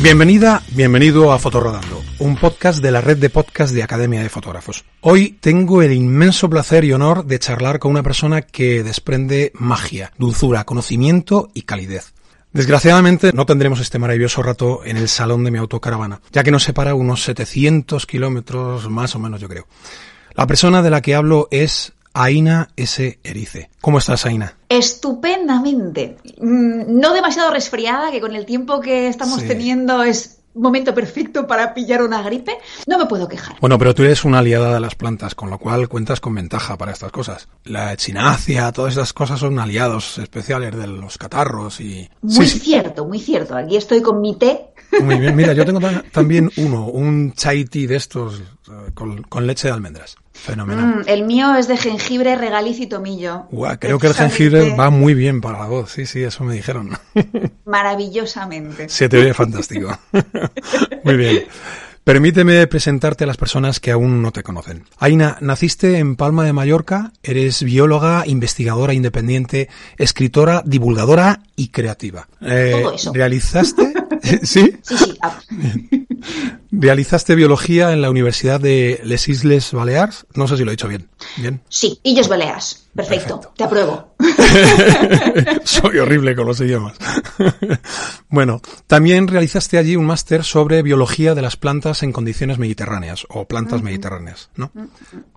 Bienvenida, bienvenido a Fotorodando, un podcast de la red de podcast de Academia de Fotógrafos. Hoy tengo el inmenso placer y honor de charlar con una persona que desprende magia, dulzura, conocimiento y calidez. Desgraciadamente no tendremos este maravilloso rato en el salón de mi autocaravana, ya que nos separa unos 700 kilómetros más o menos yo creo. La persona de la que hablo es Aina S. Erice. ¿Cómo estás, Aina? Estupendamente. Mm, No demasiado resfriada, que con el tiempo que estamos Sí. teniendo es momento perfecto para pillar una gripe. No me puedo quejar. Bueno, pero tú eres una aliada de las plantas, con lo cual cuentas con ventaja para estas cosas. La echinacia, todas estas cosas son aliados especiales de los catarros y... Muy Sí, sí. cierto, muy cierto. Aquí estoy con mi té. Muy bien, mira, yo tengo ta- también uno, un chai tea de estos con, con leche de almendras. Fenomenal. Mm, el mío es de jengibre, regaliz y tomillo. Guau, creo que el jengibre va muy bien para la voz. Sí, sí, eso me dijeron. Maravillosamente. Se te oye fantástico. Muy bien. Permíteme presentarte a las personas que aún no te conocen. Aina, naciste en Palma de Mallorca, eres bióloga, investigadora independiente, escritora, divulgadora y creativa. Eh, Todo eso. ¿Realizaste? ¿Sí? Sí, sí. Realizaste biología en la Universidad de Les Isles Balears. No sé si lo he dicho bien. Bien. sí, Illes Baleas. Perfecto. Perfecto. Te apruebo. Soy horrible con los idiomas. bueno, también realizaste allí un máster sobre biología de las plantas en condiciones mediterráneas o plantas mediterráneas, ¿no?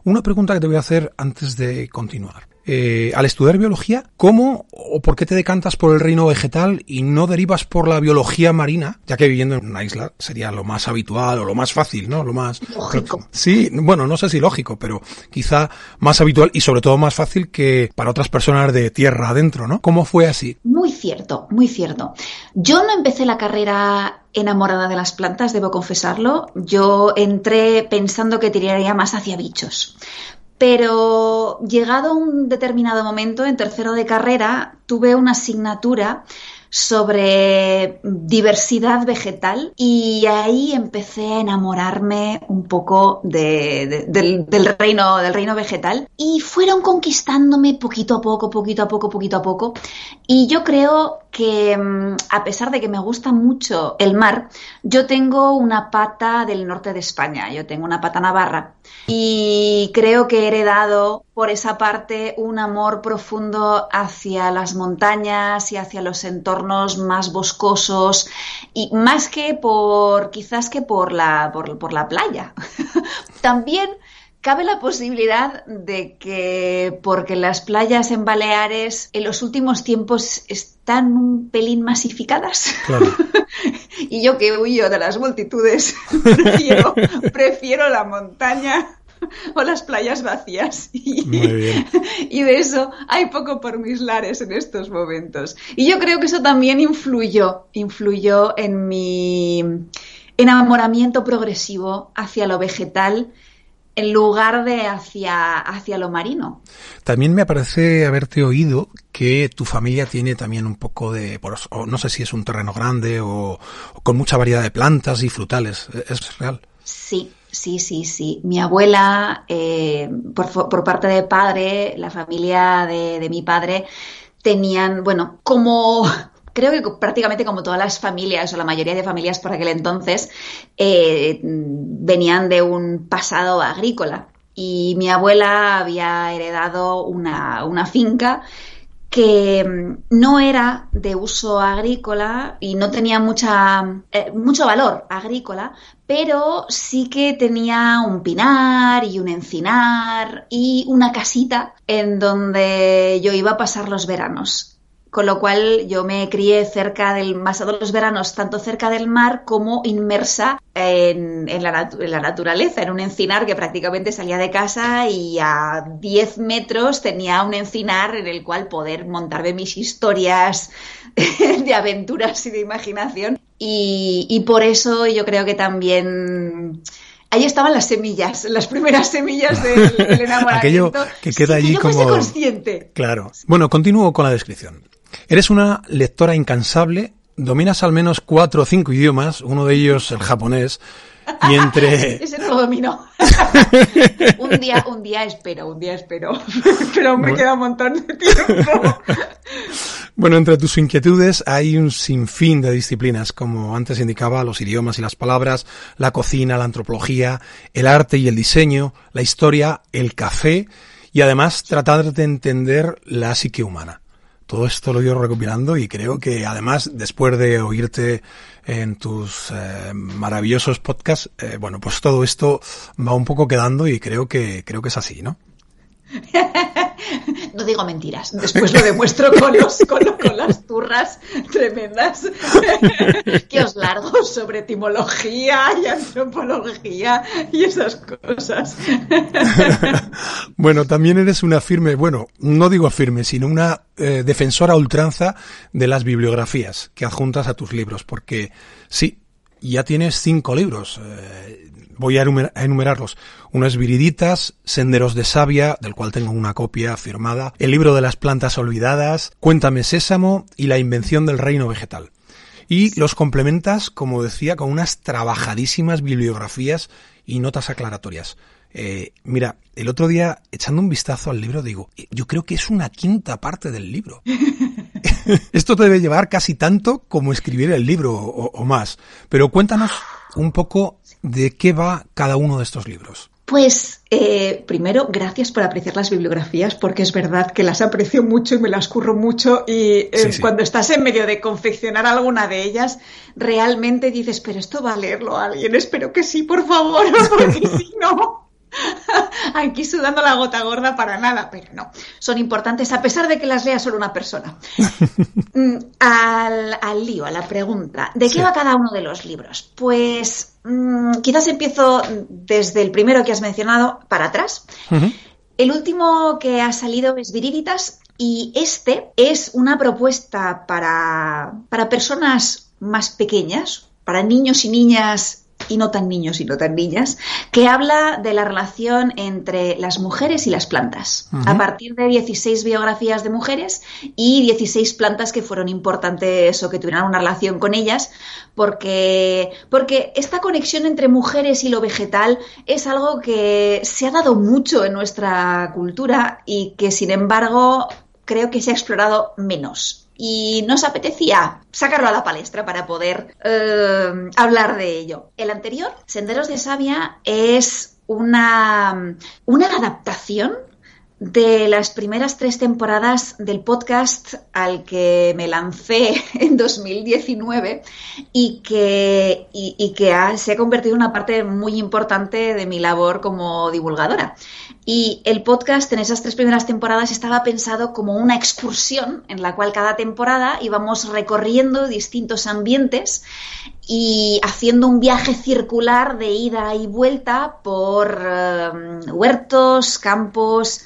Una pregunta que te voy a hacer antes de continuar. Eh, al estudiar biología, ¿cómo o por qué te decantas por el reino vegetal y no derivas por la biología marina? Ya que viviendo en una isla sería lo más habitual o lo más fácil, ¿no? Lo más Lógico. Sí, bueno, no sé si lógico, pero quizá más habitual y sobre todo más fácil que para otras personas de tierra adentro, ¿no? ¿Cómo fue así? Muy cierto, muy cierto. Yo no empecé la carrera enamorada de las plantas, debo confesarlo. Yo entré pensando que tiraría más hacia bichos. Pero llegado un determinado momento, en tercero de carrera, tuve una asignatura sobre diversidad vegetal y ahí empecé a enamorarme un poco de- de- del, del reino, del reino vegetal y fueron conquistándome poquito a poco, poquito a poco, poquito a poco. Y yo creo que mm, a pesar de que me gusta mucho el mar, yo tengo una pata del norte de España, yo tengo una pata navarra. Y creo que he heredado por esa parte un amor profundo hacia las montañas y hacia los entornos más boscosos y más que por quizás que por la por, por la playa. También Cabe la posibilidad de que, porque las playas en Baleares en los últimos tiempos están un pelín masificadas, Claro. y yo que huyo de las multitudes, prefiero, prefiero la montaña o las playas vacías. Y, Muy bien. y de eso hay poco por mis lares en estos momentos. Y yo creo que eso también influyó, influyó en mi enamoramiento progresivo hacia lo vegetal en lugar de hacia, hacia lo marino. También me parece haberte oído que tu familia tiene también un poco de, no sé si es un terreno grande o, o con mucha variedad de plantas y frutales. ¿Es real? Sí, sí, sí, sí. Mi abuela, eh, por, por parte de padre, la familia de, de mi padre, tenían, bueno, como creo que prácticamente como todas las familias o la mayoría de familias por aquel entonces, eh, venían de un pasado agrícola. Y mi abuela había heredado una, una finca que mm, no era de uso agrícola y no tenía mucha, eh, mucho valor agrícola, pero sí que tenía un pinar y un encinar y una casita en donde yo iba a pasar los veranos. Con lo cual yo me crié cerca del, más de los veranos, tanto cerca del mar como inmersa en, en la, natu- en la naturaleza, en un encinar que prácticamente salía de casa y a 10 metros tenía un encinar en el cual poder montarme mis historias de aventuras y de imaginación. Y, y por eso yo creo que también ahí estaban las semillas, las primeras semillas del, del enamoramiento. Aquello que queda sin allí yo fuese como- consciente. Claro. Bueno, continúo con la descripción. Eres una lectora incansable, dominas al menos cuatro o cinco idiomas, uno de ellos el japonés, y entre... Ese no lo domino. un día, un día espero, un día espero. Pero me Bueno. queda un montón de tiempo. Bueno, entre tus inquietudes hay un sinfín de disciplinas, como antes indicaba, los idiomas y las palabras, la cocina, la antropología, el arte y el diseño, la historia, el café y además tratar de entender la psique humana. Todo esto lo he ido recopilando y creo que además, después de oírte en tus eh, maravillosos podcasts, eh, bueno, pues todo esto va un poco quedando y creo que, creo que es así, ¿no? no digo mentiras, después lo demuestro con, los, con, las turras tremendas que os largo sobre etimología y antropología y esas cosas. bueno, también eres una firme, bueno, no digo firme, sino una eh, defensora ultranza de las bibliografías que adjuntas a tus libros, porque sí, ya tienes cinco libros. Eh, voy a, enumerarlos. Unas Viriditas, Senderos de Sabia, del cual tengo una copia firmada, El libro de las plantas olvidadas, Cuéntame Sésamo y La invención del reino vegetal. Y los complementas, como decía, con unas trabajadísimas bibliografías y notas aclaratorias. Eh, mira, el otro día, echando un vistazo al libro, digo, yo creo que es una quinta parte del libro. Esto te debe llevar casi tanto como escribir el libro o más. Pero cuéntanos un poco de qué va cada uno de estos libros. Pues eh, primero, gracias por apreciar las bibliografías, porque es verdad que las aprecio mucho y me las curro mucho y eh, cuando estás en medio de confeccionar alguna de ellas, realmente dices, pero esto va a leerlo alguien, espero que sí, por favor, porque si no, aquí sudando la gota gorda para nada, pero no, son importantes a pesar de que las lea solo una persona. Mm, al, lío, a la pregunta, ¿de qué va cada uno de los libros? Pues mm, quizás empiezo desde el primero que has mencionado para atrás. El último que ha salido es Viriditas y este es una propuesta para, para personas más pequeñas, para niños y niñas y no tan niños y no tan niñas, que habla de la relación entre las mujeres y las plantas, a partir de 16 biografías de mujeres y 16 plantas que fueron importantes o que tuvieron una relación con ellas, porque, porque esta conexión entre mujeres y lo vegetal es algo que se ha dado mucho en nuestra cultura y que, sin embargo, creo que se ha explorado menos y nos apetecía sacarlo a la palestra para poder eh, hablar de ello. El anterior, Senderos de Sabia, es una, una adaptación de las primeras tres temporadas del podcast al que me lancé en 2019 y que, y, que se ha convertido en una parte muy importante de mi labor como divulgadora. Y el podcast en esas tres primeras temporadas estaba pensado como una excursión en la cual cada temporada íbamos recorriendo distintos ambientes y haciendo un viaje circular de ida y vuelta por eh, huertos, campos,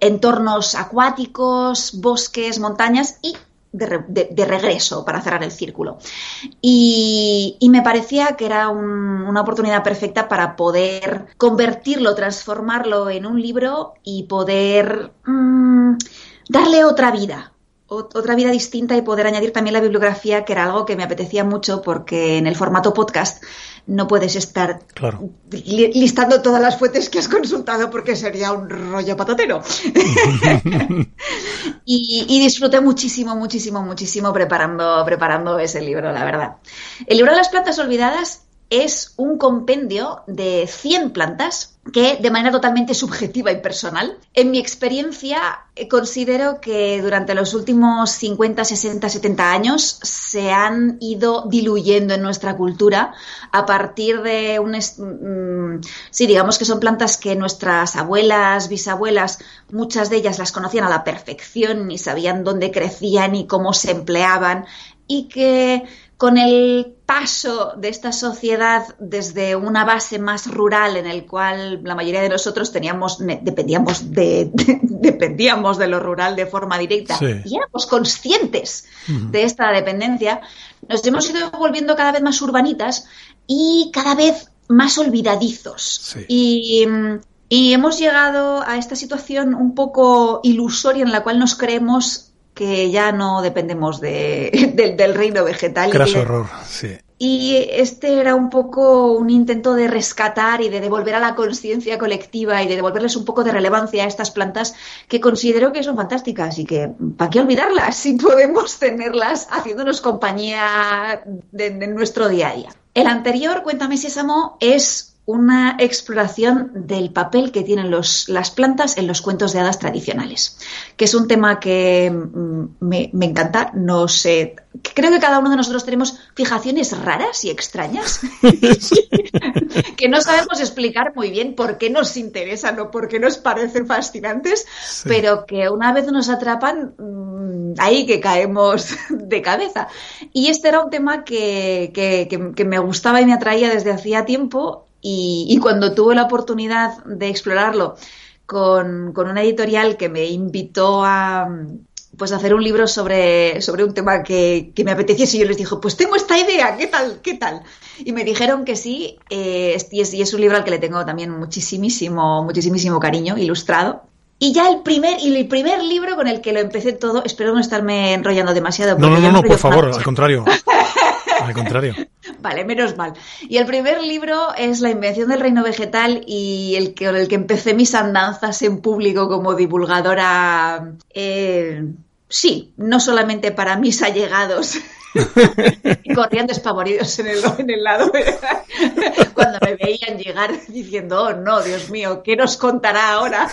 entornos acuáticos, bosques, montañas y de, regreso para cerrar el círculo. Y, me parecía que era una oportunidad perfecta para poder convertirlo, transformarlo en un libro y poder mm, darle otra vida, otra vida distinta y poder añadir también la bibliografía, que era algo que me apetecía mucho porque en el formato podcast no puedes estar listando todas las fuentes que has consultado porque sería un rollo patatero. y, y, disfruté muchísimo, muchísimo, muchísimo preparando, preparando ese libro, la verdad. El libro de las plantas olvidadas es un compendio de 100 plantas que de manera totalmente subjetiva y personal, en mi experiencia eh, considero que durante los últimos 50, 60, 70 años se han ido diluyendo en nuestra cultura a partir de un... Mm, sí, digamos que son plantas que nuestras abuelas, bisabuelas, muchas de ellas las conocían a la perfección y sabían dónde crecían y cómo se empleaban y que con el paso de esta sociedad desde una base más rural en el cual la mayoría de nosotros teníamos dependíamos de, dependíamos de lo rural de forma directa y éramos conscientes de esta dependencia nos hemos ido volviendo cada vez más urbanitas y cada vez más olvidadizos. Y y hemos llegado a esta situación un poco ilusoria en la cual nos creemos que ya no dependemos de, del, reino vegetal. Craso horror, sí. Y este era un poco un intento de rescatar y de devolver a la conciencia colectiva y de devolverles un poco de relevancia a estas plantas que considero que son fantásticas y que, ¿para qué olvidarlas si podemos tenerlas haciéndonos compañía en nuestro día a día? El anterior, Cuéntame Sésamo, es una exploración del papel que tienen los, las plantas en los cuentos de hadas tradicionales, que es un tema que mm, me, encanta. No sé, creo que cada uno de nosotros tenemos fijaciones raras y extrañas que no sabemos explicar muy bien por qué nos interesan o por qué nos parecen fascinantes, pero que una vez nos atrapan, mm, ahí que caemos de cabeza. Y este era un tema que, que me gustaba y me atraía desde hacía tiempo y, cuando tuve la oportunidad de explorarlo con, una editorial que me invitó a, pues hacer un libro sobre, sobre un tema que, me apeteciese y yo les dije, pues tengo esta idea, ¿qué tal? ¿Qué tal? Y me dijeron que sí, eh, y, es, y, es, un libro al que le tengo también muchísimo, muchísimo cariño, ilustrado. Y ya el primer, y el primer libro con el que lo empecé todo, espero no estarme enrollando demasiado. No, no, no, no por favor, al contrario. Al contrario. Vale, menos mal. Y el primer libro es La invención del reino vegetal y el que, el que empecé mis andanzas en público como divulgadora. Eh, sí, no solamente para mis allegados. Corrían despavoridos en el, en el lado cuando me veían llegar diciendo, oh no, Dios mío, ¿qué nos contará ahora?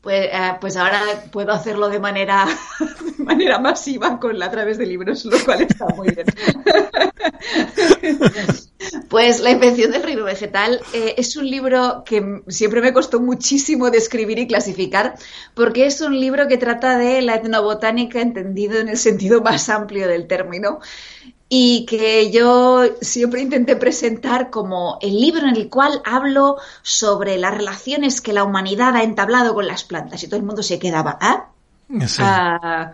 pues, eh, pues ahora puedo hacerlo de manera, manera masiva con a través de libros, lo cual está muy bien. Pues La invención del reino vegetal eh, es un libro que siempre me costó muchísimo describir y clasificar, porque es un libro que trata de la etnobotánica entendido en el sentido más amplio del término y que yo siempre intenté presentar como el libro en el cual hablo sobre las relaciones que la humanidad ha entablado con las plantas y todo el mundo se quedaba, ¿ah? ah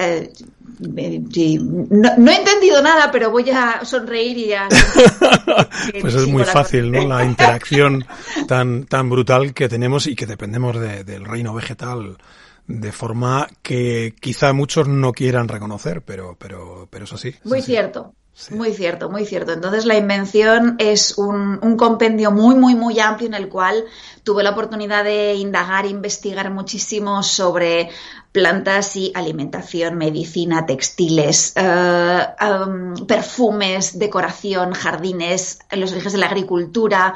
eh, no, he entendido nada, pero voy a sonreír y a... pues es muy fácil, ¿no? La interacción tan, tan brutal que tenemos y que dependemos del reino vegetal de forma que quizá muchos no quieran reconocer, pero, pero, pero es así. Muy cierto. Muy cierto, muy cierto. Entonces la invención es un, compendio muy, muy, muy amplio en el cual tuve la oportunidad de indagar, investigar muchísimo sobre plantas y alimentación, medicina, textiles, eh, perfumes, decoración, jardines, los orígenes de la agricultura,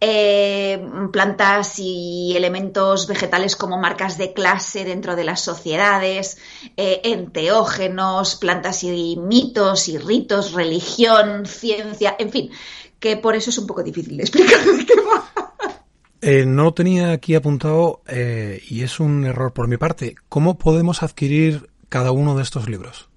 eh, plantas y elementos vegetales como marcas de clase dentro de las sociedades, eh, enteógenos, plantas y mitos y ritos, religión, ciencia, en fin, que por eso es un poco difícil de explicar eh, no lo tenía aquí apuntado eh, y es un error por mi parte. ¿Cómo podemos adquirir cada uno de estos libros?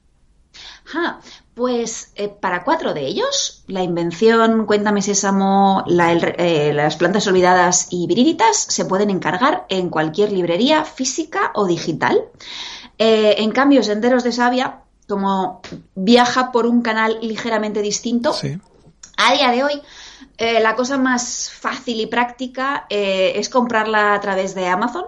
pues eh, para cuatro de ellos, La Invención, Cuéntame Sésamo, Las Plantas Olvidadas y Viríditas, se pueden encargar en cualquier librería física o digital. en cambio, Senderos de Sabia, como viaja por un canal ligeramente distinto, a día de hoy eh, la cosa más fácil y práctica eh, es comprarla a través de Amazon.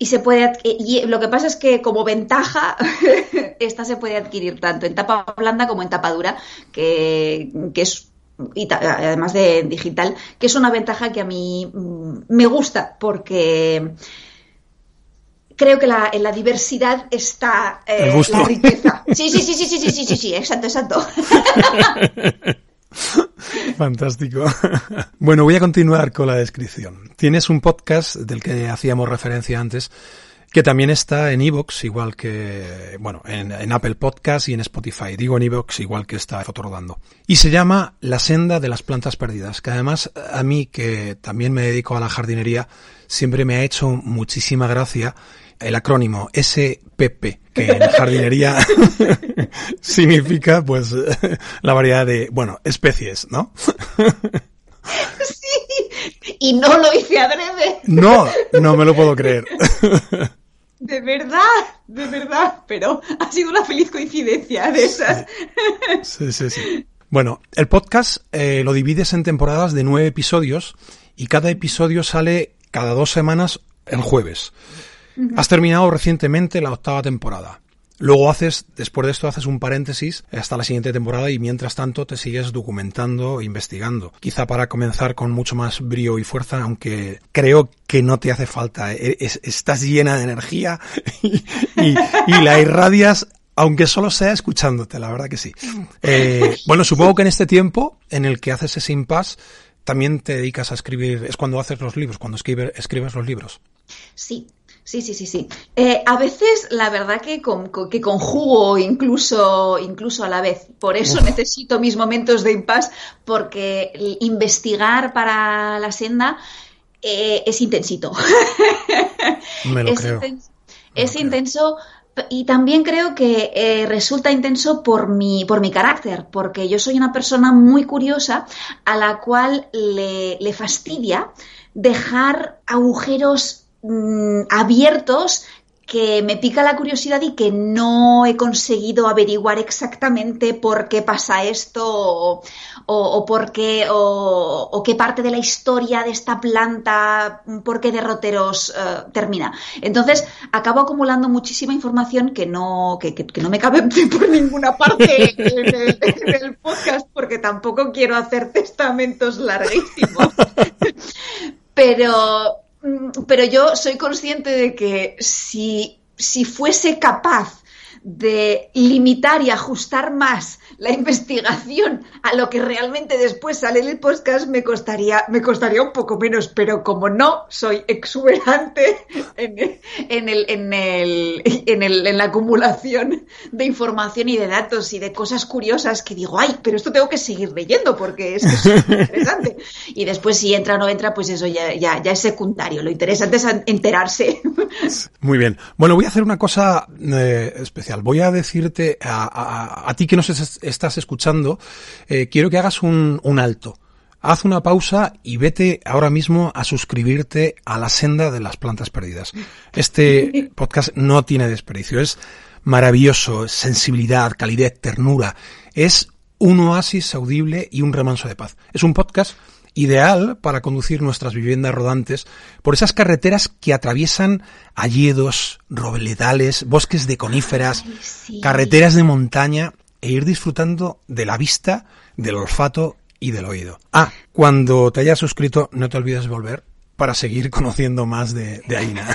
Y se puede y lo que pasa es que como ventaja esta se puede adquirir tanto en tapa blanda como en tapa dura, que, es además de digital, que es una ventaja que a mí mm, me gusta porque creo que la, en la diversidad está eh, la riqueza. Sí, sí, sí, sí, sí, sí, sí, sí, sí, exacto, exacto. Fantástico. Bueno, voy a continuar con la descripción. Tienes un podcast del que hacíamos referencia antes, que también está en Evox, igual que, bueno, en, Apple Podcast y en Spotify. Digo en Evox, igual que está Fotorodando. Y se llama La senda de las plantas perdidas, que además a mí, que también me dedico a la jardinería, siempre me ha hecho muchísima gracia el acrónimo SPP, que en jardinería significa pues la variedad de, bueno, especies, ¿no? sí, y no lo hice adrede. No, no me lo puedo creer. De verdad, de verdad, pero ha sido una feliz coincidencia de esas. Sí, sí, sí. Bueno, el podcast eh, lo divides en temporadas de nueve episodios y cada episodio sale cada dos semanas el jueves. Has terminado recientemente la octava temporada. Luego haces, después de esto haces un paréntesis hasta la siguiente temporada y mientras tanto te sigues documentando e investigando. Quizá para comenzar con mucho más brío y fuerza, aunque creo que no te hace falta. E, estás llena de energía y, la irradias aunque solo sea escuchándote, la verdad que sí. Eh, bueno, supongo que en este tiempo en el que haces ese impasse, también te dedicas a escribir, es cuando haces los libros, cuando escribes los libros. Sí, Sí, sí, sí, sí. Eh, a veces la verdad que, que conjugo incluso, incluso a la vez. Por eso necesito mis momentos de impasse, porque investigar para la senda eh, es intensito. Me lo es creo. es intenso y también creo que eh, resulta intenso por mi, por mi carácter, porque yo soy una persona muy curiosa a la cual le, le fastidia dejar agujeros Mm, abiertos que me pica la curiosidad y que no he conseguido averiguar exactamente por qué pasa esto o, por qué o, qué parte de la historia de esta planta, por qué derroteros eh, termina. Entonces acabo acumulando muchísima información que no, que, no me cabe por ninguna parte en el, en el podcast porque tampoco quiero hacer testamentos larguísimos. Pero Mm, pero yo soy consciente de que si, si fuese capaz de limitar y ajustar más la investigación a lo que realmente después sale en el podcast me costaría, me costaría un poco menos, pero como no soy exuberante en, el, en, el, en, el, en la acumulación de información y de datos y de cosas curiosas que digo, ay, pero esto tengo que seguir leyendo porque es, es interesante. Y después si entra o no entra, pues eso ya, ya, ya es secundario. Lo interesante es enterarse. Muy bien. Bueno, voy a hacer una cosa eh, especial. Voy a decirte a, a, a ti que nos estás escuchando, eh, quiero que hagas un, un alto. Haz una pausa y vete ahora mismo a suscribirte a la senda de las plantas perdidas. Este podcast no tiene desperdicio. Es maravilloso, sensibilidad, calidez, ternura. Es un oasis audible y un remanso de paz. Es un podcast ideal para conducir nuestras viviendas rodantes por esas carreteras que atraviesan alledos, robeledales, bosques de coníferas, carreteras de montaña e ir disfrutando de la vista, del olfato y del oído. Ah, cuando te hayas suscrito, no te olvides de volver para seguir conociendo más de, de Aina.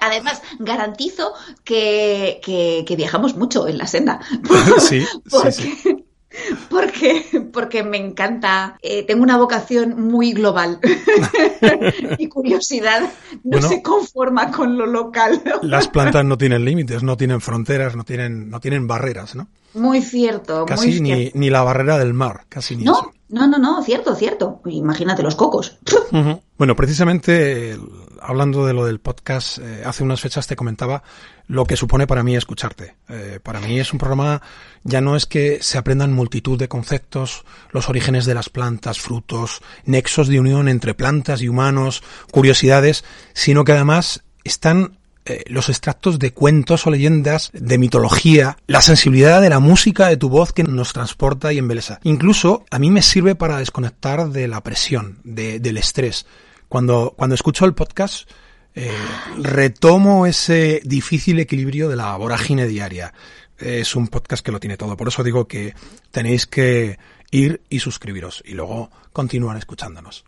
Además, garantizo que, que, viajamos mucho en la senda. sí, sí, porque, porque me encanta, eh, tengo una vocación muy global y curiosidad no se conforma con lo local. Las plantas no tienen límites, no tienen fronteras, no tienen, no tienen barreras, ¿no? Muy cierto. Casi ni, ni, la barrera del mar, casi ni no, No, no, no, cierto, cierto. Imagínate los cocos. Bueno, precisamente hablando de lo del podcast, eh, hace unas fechas te comentaba lo que supone para mí escucharte. Eh, para mí es un programa, ya no es que se aprendan multitud de conceptos, los orígenes de las plantas, frutos, nexos de unión entre plantas y humanos, curiosidades, sino que además están eh, los extractos de cuentos o leyendas, de mitología, la sensibilidad de la música de tu voz que nos transporta y embelesa. Incluso a mí me sirve para desconectar de la presión, de, del estrés. Cuando, cuando escucho el podcast, eh, retomo ese difícil equilibrio de la vorágine diaria. Es un podcast que lo tiene todo. Por eso digo que tenéis que ir y suscribiros y luego continuar escuchándonos.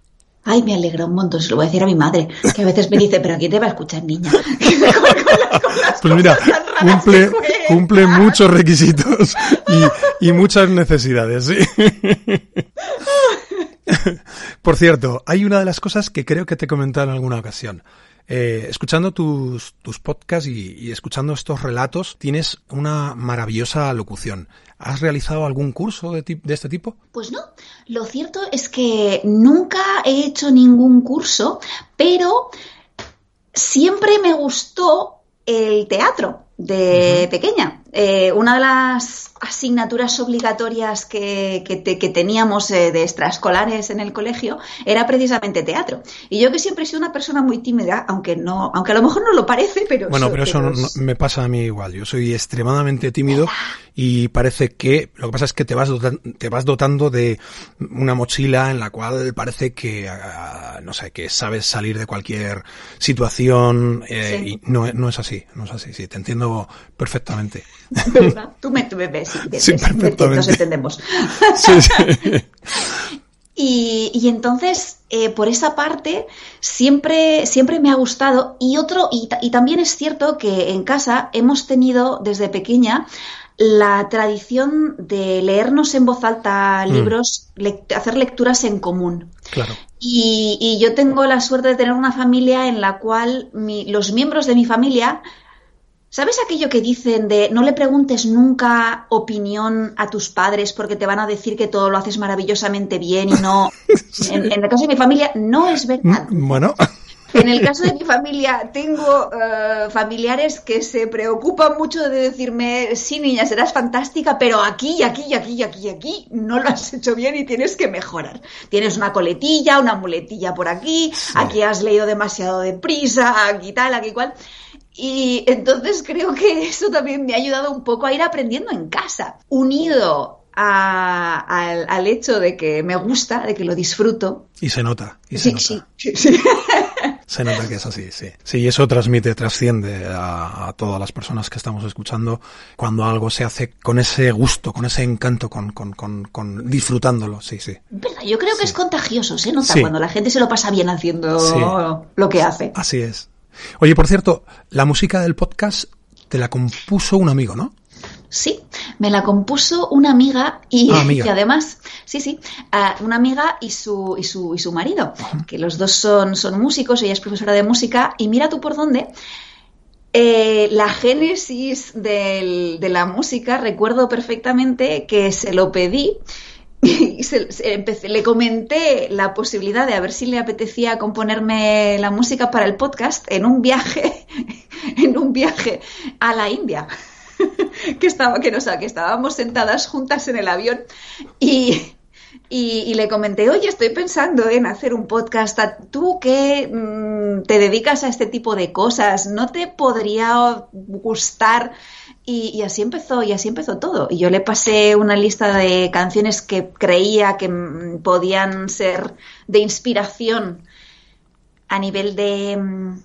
Ay, me alegra un montón, se lo voy a decir a mi madre, que a veces me dice, pero aquí te va a escuchar niña? pues mira, cumple, cumple muchos requisitos y, y muchas necesidades, ¿sí? Por cierto, hay una de las cosas que creo que te he comentado en alguna ocasión. Eh, escuchando tus, tus podcasts y, escuchando estos relatos, tienes una maravillosa locución. ¿Has realizado algún curso de, de, este tipo? Pues no. Lo cierto es que nunca he hecho ningún curso, pero siempre me gustó el teatro de pequeña. Eh, una de las asignaturas obligatorias que, que, teníamos eh, de extraescolares en el colegio era precisamente teatro. Y yo que siempre he sido una persona muy tímida, aunque no, aunque a lo mejor no lo parece, pero bueno, pero eso me pasa a mí igual. Yo soy extremadamente tímido y parece que lo que pasa es que te vas dotando, te vas dotando de una mochila en la cual parece que ah, no sé que sabes salir de cualquier situación eh, y no, no es así, no es así. Sí, te entiendo perfectamente. Tú me, tú me ves sí, nos entendemos. Y, entonces, eh, por esa parte, siempre, siempre me ha gustado. Y otro, y, también es cierto que en casa hemos tenido desde pequeña la tradición de leernos en voz alta mm. libros, hacer lecturas en común. Claro. Y, yo tengo la suerte de tener una familia en la cual los miembros de mi familia ¿Sabes aquello que dicen de no le preguntes nunca opinión a tus padres porque te van a decir que todo lo haces maravillosamente bien y no... en, el caso de mi familia no es verdad. Mm, bueno. En el caso de mi familia tengo eh, familiares que se preocupan mucho de decirme, sí niña, serás fantástica, pero aquí, aquí, aquí, aquí, aquí no lo has hecho bien y tienes que mejorar. Tienes una coletilla, una muletilla por aquí, aquí has leído demasiado deprisa, aquí tal, aquí cual. Y entonces creo que eso también me ha ayudado un poco a ir aprendiendo en casa, unido al, hecho de que me gusta, de que lo disfruto. Y se nota, y se nota. Sí, sí, Se nota que es así, sí. Sí, eso transmite, trasciende a, todas las personas que estamos escuchando cuando algo se hace con ese gusto, con ese encanto, con, con, con, disfrutándolo, sí, sí. Yo creo que es contagioso, se nota cuando la gente se lo pasa bien haciendo lo que hace. Así es. Oye, por cierto, la música del podcast te la compuso un amigo, ¿no? Sí, me la compuso una amiga y, ah, además, sí, sí, una amiga y su, y su, y su marido, que los dos son, son músicos, ella es profesora de música, y mira tú por dónde. Eh, la génesis de la música, recuerdo perfectamente que se lo pedí y le comenté la posibilidad de a ver si le apetecía componerme la música para el podcast en un viaje, en un viaje a la India. que estaba, que, no, que estábamos sentadas juntas en el avión y, y, le comenté, oye, estoy pensando en hacer un podcast. Tú que mm, te dedicas a este tipo de cosas, ¿no te podría gustar y, así empezó, y así empezó todo. Y yo le pasé una lista de canciones que creía que mm, podían ser de inspiración a nivel de mm,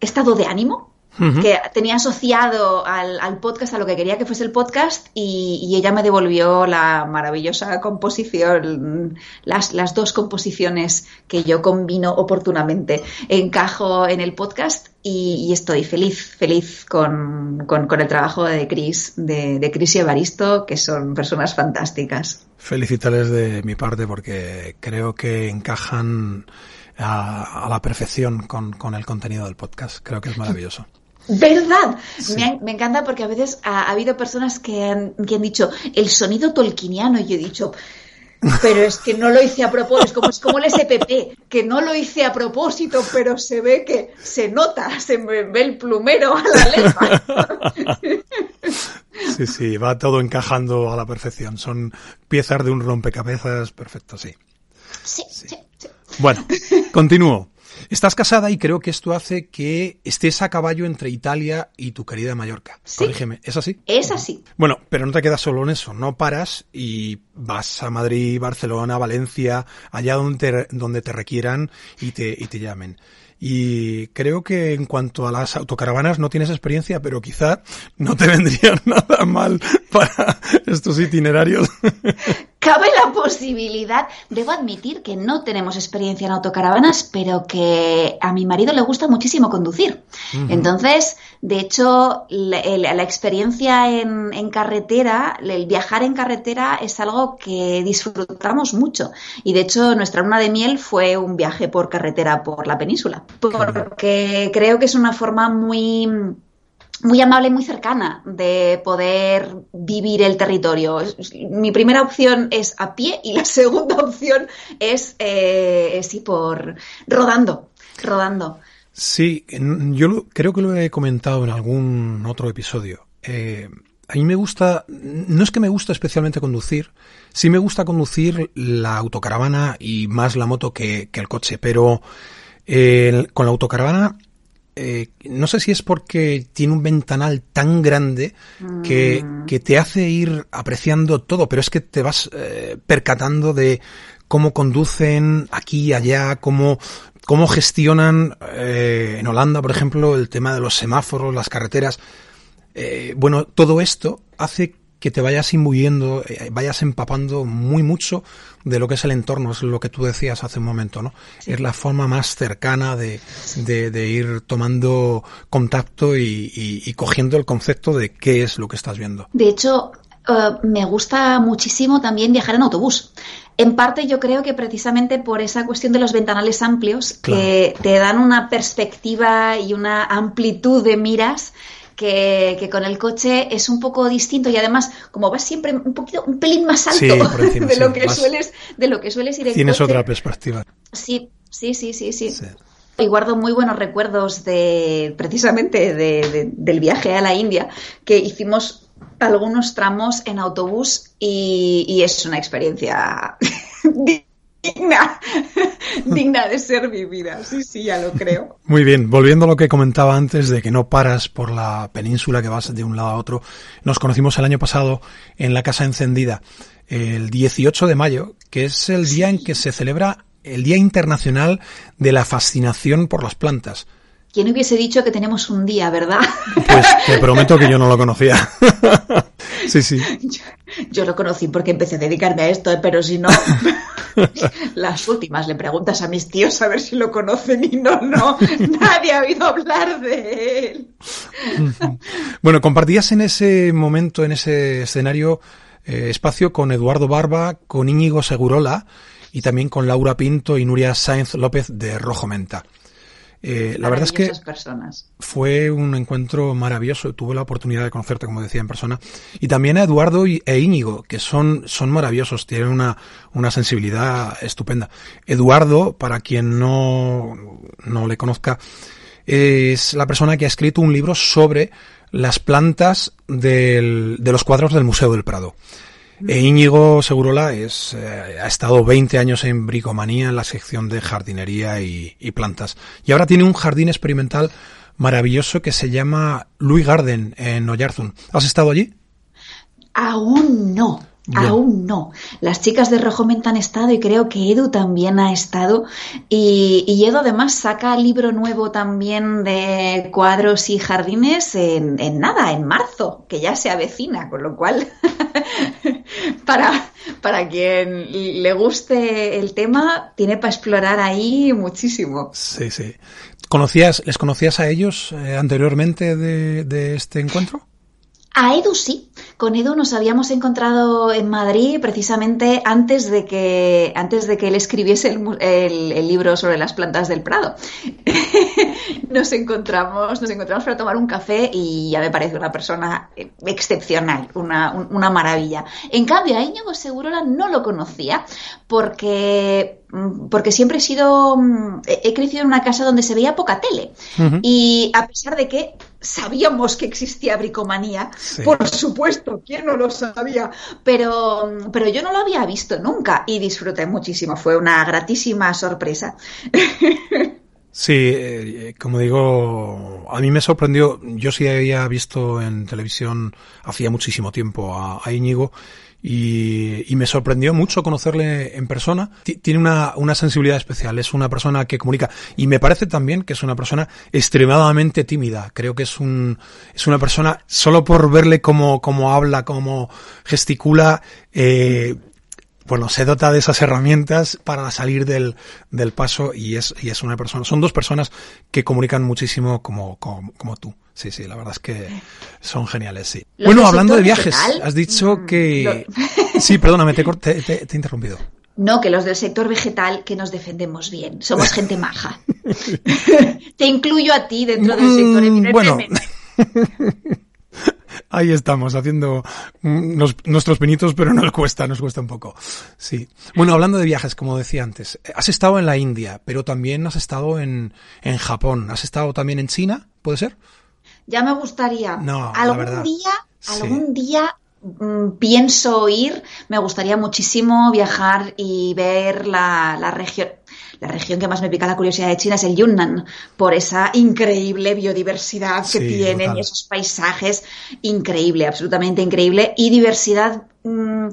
estado de ánimo que tenía asociado al, podcast, a lo que quería que fuese el podcast, y, ella me devolvió la maravillosa composición, las, las, dos composiciones que yo combino oportunamente, encajo en el podcast y, estoy feliz, feliz con, el trabajo de Chris, de, de Chris y Evaristo, que son personas fantásticas. Felicitarles de mi parte porque creo que encajan a, la perfección con, con el contenido del podcast. Creo que es maravilloso. ¿Verdad? Me, encanta porque a veces ha, habido personas que han, dicho el sonido tolkiniano y yo he dicho, pero es que no lo hice a propósito, es como, es como el SPP, que no lo hice a propósito, pero se ve que se nota, se ve el plumero a la letra. Sí, sí, va todo encajando a la perfección. Son piezas de un rompecabezas perfecto, sí. Sí, sí, sí. Bueno, continúo. Estás casada y creo que esto hace que estés a caballo entre Italia y tu querida Mallorca. Corrígeme, ¿es así? Es así. Bueno, pero no te quedas solo en eso, no paras y vas a Madrid, Barcelona, Valencia, allá donde te, donde te requieran y te, y te llamen. Y creo que en cuanto a las autocaravanas no tienes experiencia, pero quizá no te vendría nada mal para estos itinerarios. Cabe la posibilidad, debo admitir que no tenemos experiencia en autocaravanas, pero que a mi marido le gusta muchísimo conducir. Entonces, de hecho, la, experiencia en, en, carretera, el viajar en carretera es algo que disfrutamos mucho. Y de hecho, nuestra luna de miel fue un viaje por carretera por la península, porque creo que es una forma muy muy amable muy cercana de poder vivir el territorio. Mi primera opción es a pie y la segunda opción es, eh, sí, por rodando, rodando. Sí, yo creo que lo he comentado en algún otro episodio. Eh, a mí me gusta, no es que me gusta especialmente conducir, sí me gusta conducir la autocaravana y más la moto que, el coche, pero eh, con la autocaravana eh, no sé si es porque tiene un ventanal tan grande que, mm. que, te hace ir apreciando todo, pero es que te vas eh, percatando de cómo conducen aquí y allá, cómo, cómo gestionan eh, en Holanda, por ejemplo, el tema de los semáforos, las carreteras. Bueno, todo esto hace que te vayas imbuyendo, eh, vayas empapando muy mucho de lo que es el entorno, es lo que tú decías hace un momento, ¿no? Es la forma más cercana de, de, ir tomando contacto y, y, cogiendo el concepto de qué es lo que estás viendo. De hecho, eh, me gusta muchísimo también viajar en autobús. En parte yo creo que precisamente por esa cuestión de los ventanales amplios que te dan una perspectiva y una amplitud de miras que, con el coche es un poco distinto y además como vas siempre un poquito un pelín más alto de lo que sueles de lo que sueles ir en tienes otra perspectiva. Sí sí sí sí sí, Y guardo muy buenos recuerdos de precisamente del viaje a la India que hicimos algunos tramos en autobús y, y es una experiencia digna, digna de ser vivida. Sí, sí, ya lo creo. Muy bien, volviendo a lo que comentaba antes de que no paras por la península, que vas de un lado a otro. Nos conocimos el año pasado en la Casa Encendida, el 18 de mayo, que es el día en que se celebra el Día Internacional de la Fascinación por las Plantas. ¿Quién hubiese dicho que tenemos un día, verdad? Pues te prometo que yo no lo conocía. sí, sí. Yo, lo conocí porque empecé a dedicarme a esto, pero si no, las últimas le preguntas a mis tíos a ver si lo conocen y no, no, nadie ha oído hablar de él. bueno, compartías en ese momento, en ese escenario, eh, espacio con Eduardo Barba, con Íñigo Segurola y también con Laura Pinto y Nuria Sáenz López de Rojo Menta. Eh, la verdad es que fue un encuentro maravilloso. Tuve la oportunidad de conocerte, como decía, en persona. Y también a Eduardo e Íñigo, que son, son maravillosos, tienen una, una sensibilidad estupenda. Eduardo, para quien no, no le conozca, es la persona que ha escrito un libro sobre las plantas del, de los cuadros del Museo del Prado. E Íñigo Segurola es, eh, ha estado 20 años en bricomanía en la sección de jardinería y, plantas. Y ahora tiene un jardín experimental maravilloso que se llama Louis Garden en Oyarzún. ¿Has estado allí? Aún no. Aún no. Las chicas de Rojo Menta han estado y creo que Edu también ha estado. Y, Edu además saca libro nuevo también de cuadros y jardines en, nada, en marzo, que ya se avecina, con lo cual, para, para quien le guste el tema, tiene para explorar ahí muchísimo. Sí, sí. ¿Conocías, ¿Les conocías a ellos eh, anteriormente de, de este encuentro? A Edu sí. Con Edu nos habíamos encontrado en Madrid precisamente antes de que, antes de que él escribiese el, libro sobre las plantas del Prado. nos encontramos, nos encontramos para tomar un café y ya me parece una persona excepcional, una, una maravilla. En cambio, a Íñigo Segurola no lo conocía porque Mm, porque siempre he sido, mm, he crecido en una casa donde se veía poca tele. Y a pesar de que sabíamos que existía bricomanía, por supuesto, ¿quién no lo sabía? Pero, pero yo no lo había visto nunca y disfruté muchísimo, fue una gratísima sorpresa. Sí, eh, como digo, a mí me sorprendió, yo sí había visto en televisión hacía muchísimo tiempo a, a Íñigo y, me sorprendió mucho conocerle en persona. tiene una, una, sensibilidad especial, es una persona que comunica y me parece también que es una persona extremadamente tímida. Creo que es un es una persona solo por verle cómo, cómo habla, cómo gesticula, eh, bueno, se dota de esas herramientas para salir del, del paso y es, y es una persona, son dos personas que comunican muchísimo como, como, como tú. Sí, sí, la verdad es que son geniales, sí. Bueno, hablando de viajes, has dicho mm, que... Sí, perdóname, te, te, te, he interrumpido. No, que los del sector vegetal que nos defendemos bien. Somos gente maja. te incluyo a ti dentro del sector, mm, Bueno. Ahí estamos, haciendo nuestros pinitos, pero nos cuesta, nos cuesta un poco. Sí. Bueno, hablando de viajes, como decía antes, has estado en la India, pero también has estado en, en Japón. ¿Has estado también en China? ¿Puede ser? Ya me gustaría. No, algún día algún día mm, pienso ir, me gustaría muchísimo viajar y ver la, la región la región que más me pica la curiosidad de China es el Yunnan, por esa increíble biodiversidad que tienen y esos paisajes, increíble, absolutamente increíble, y diversidad mmm,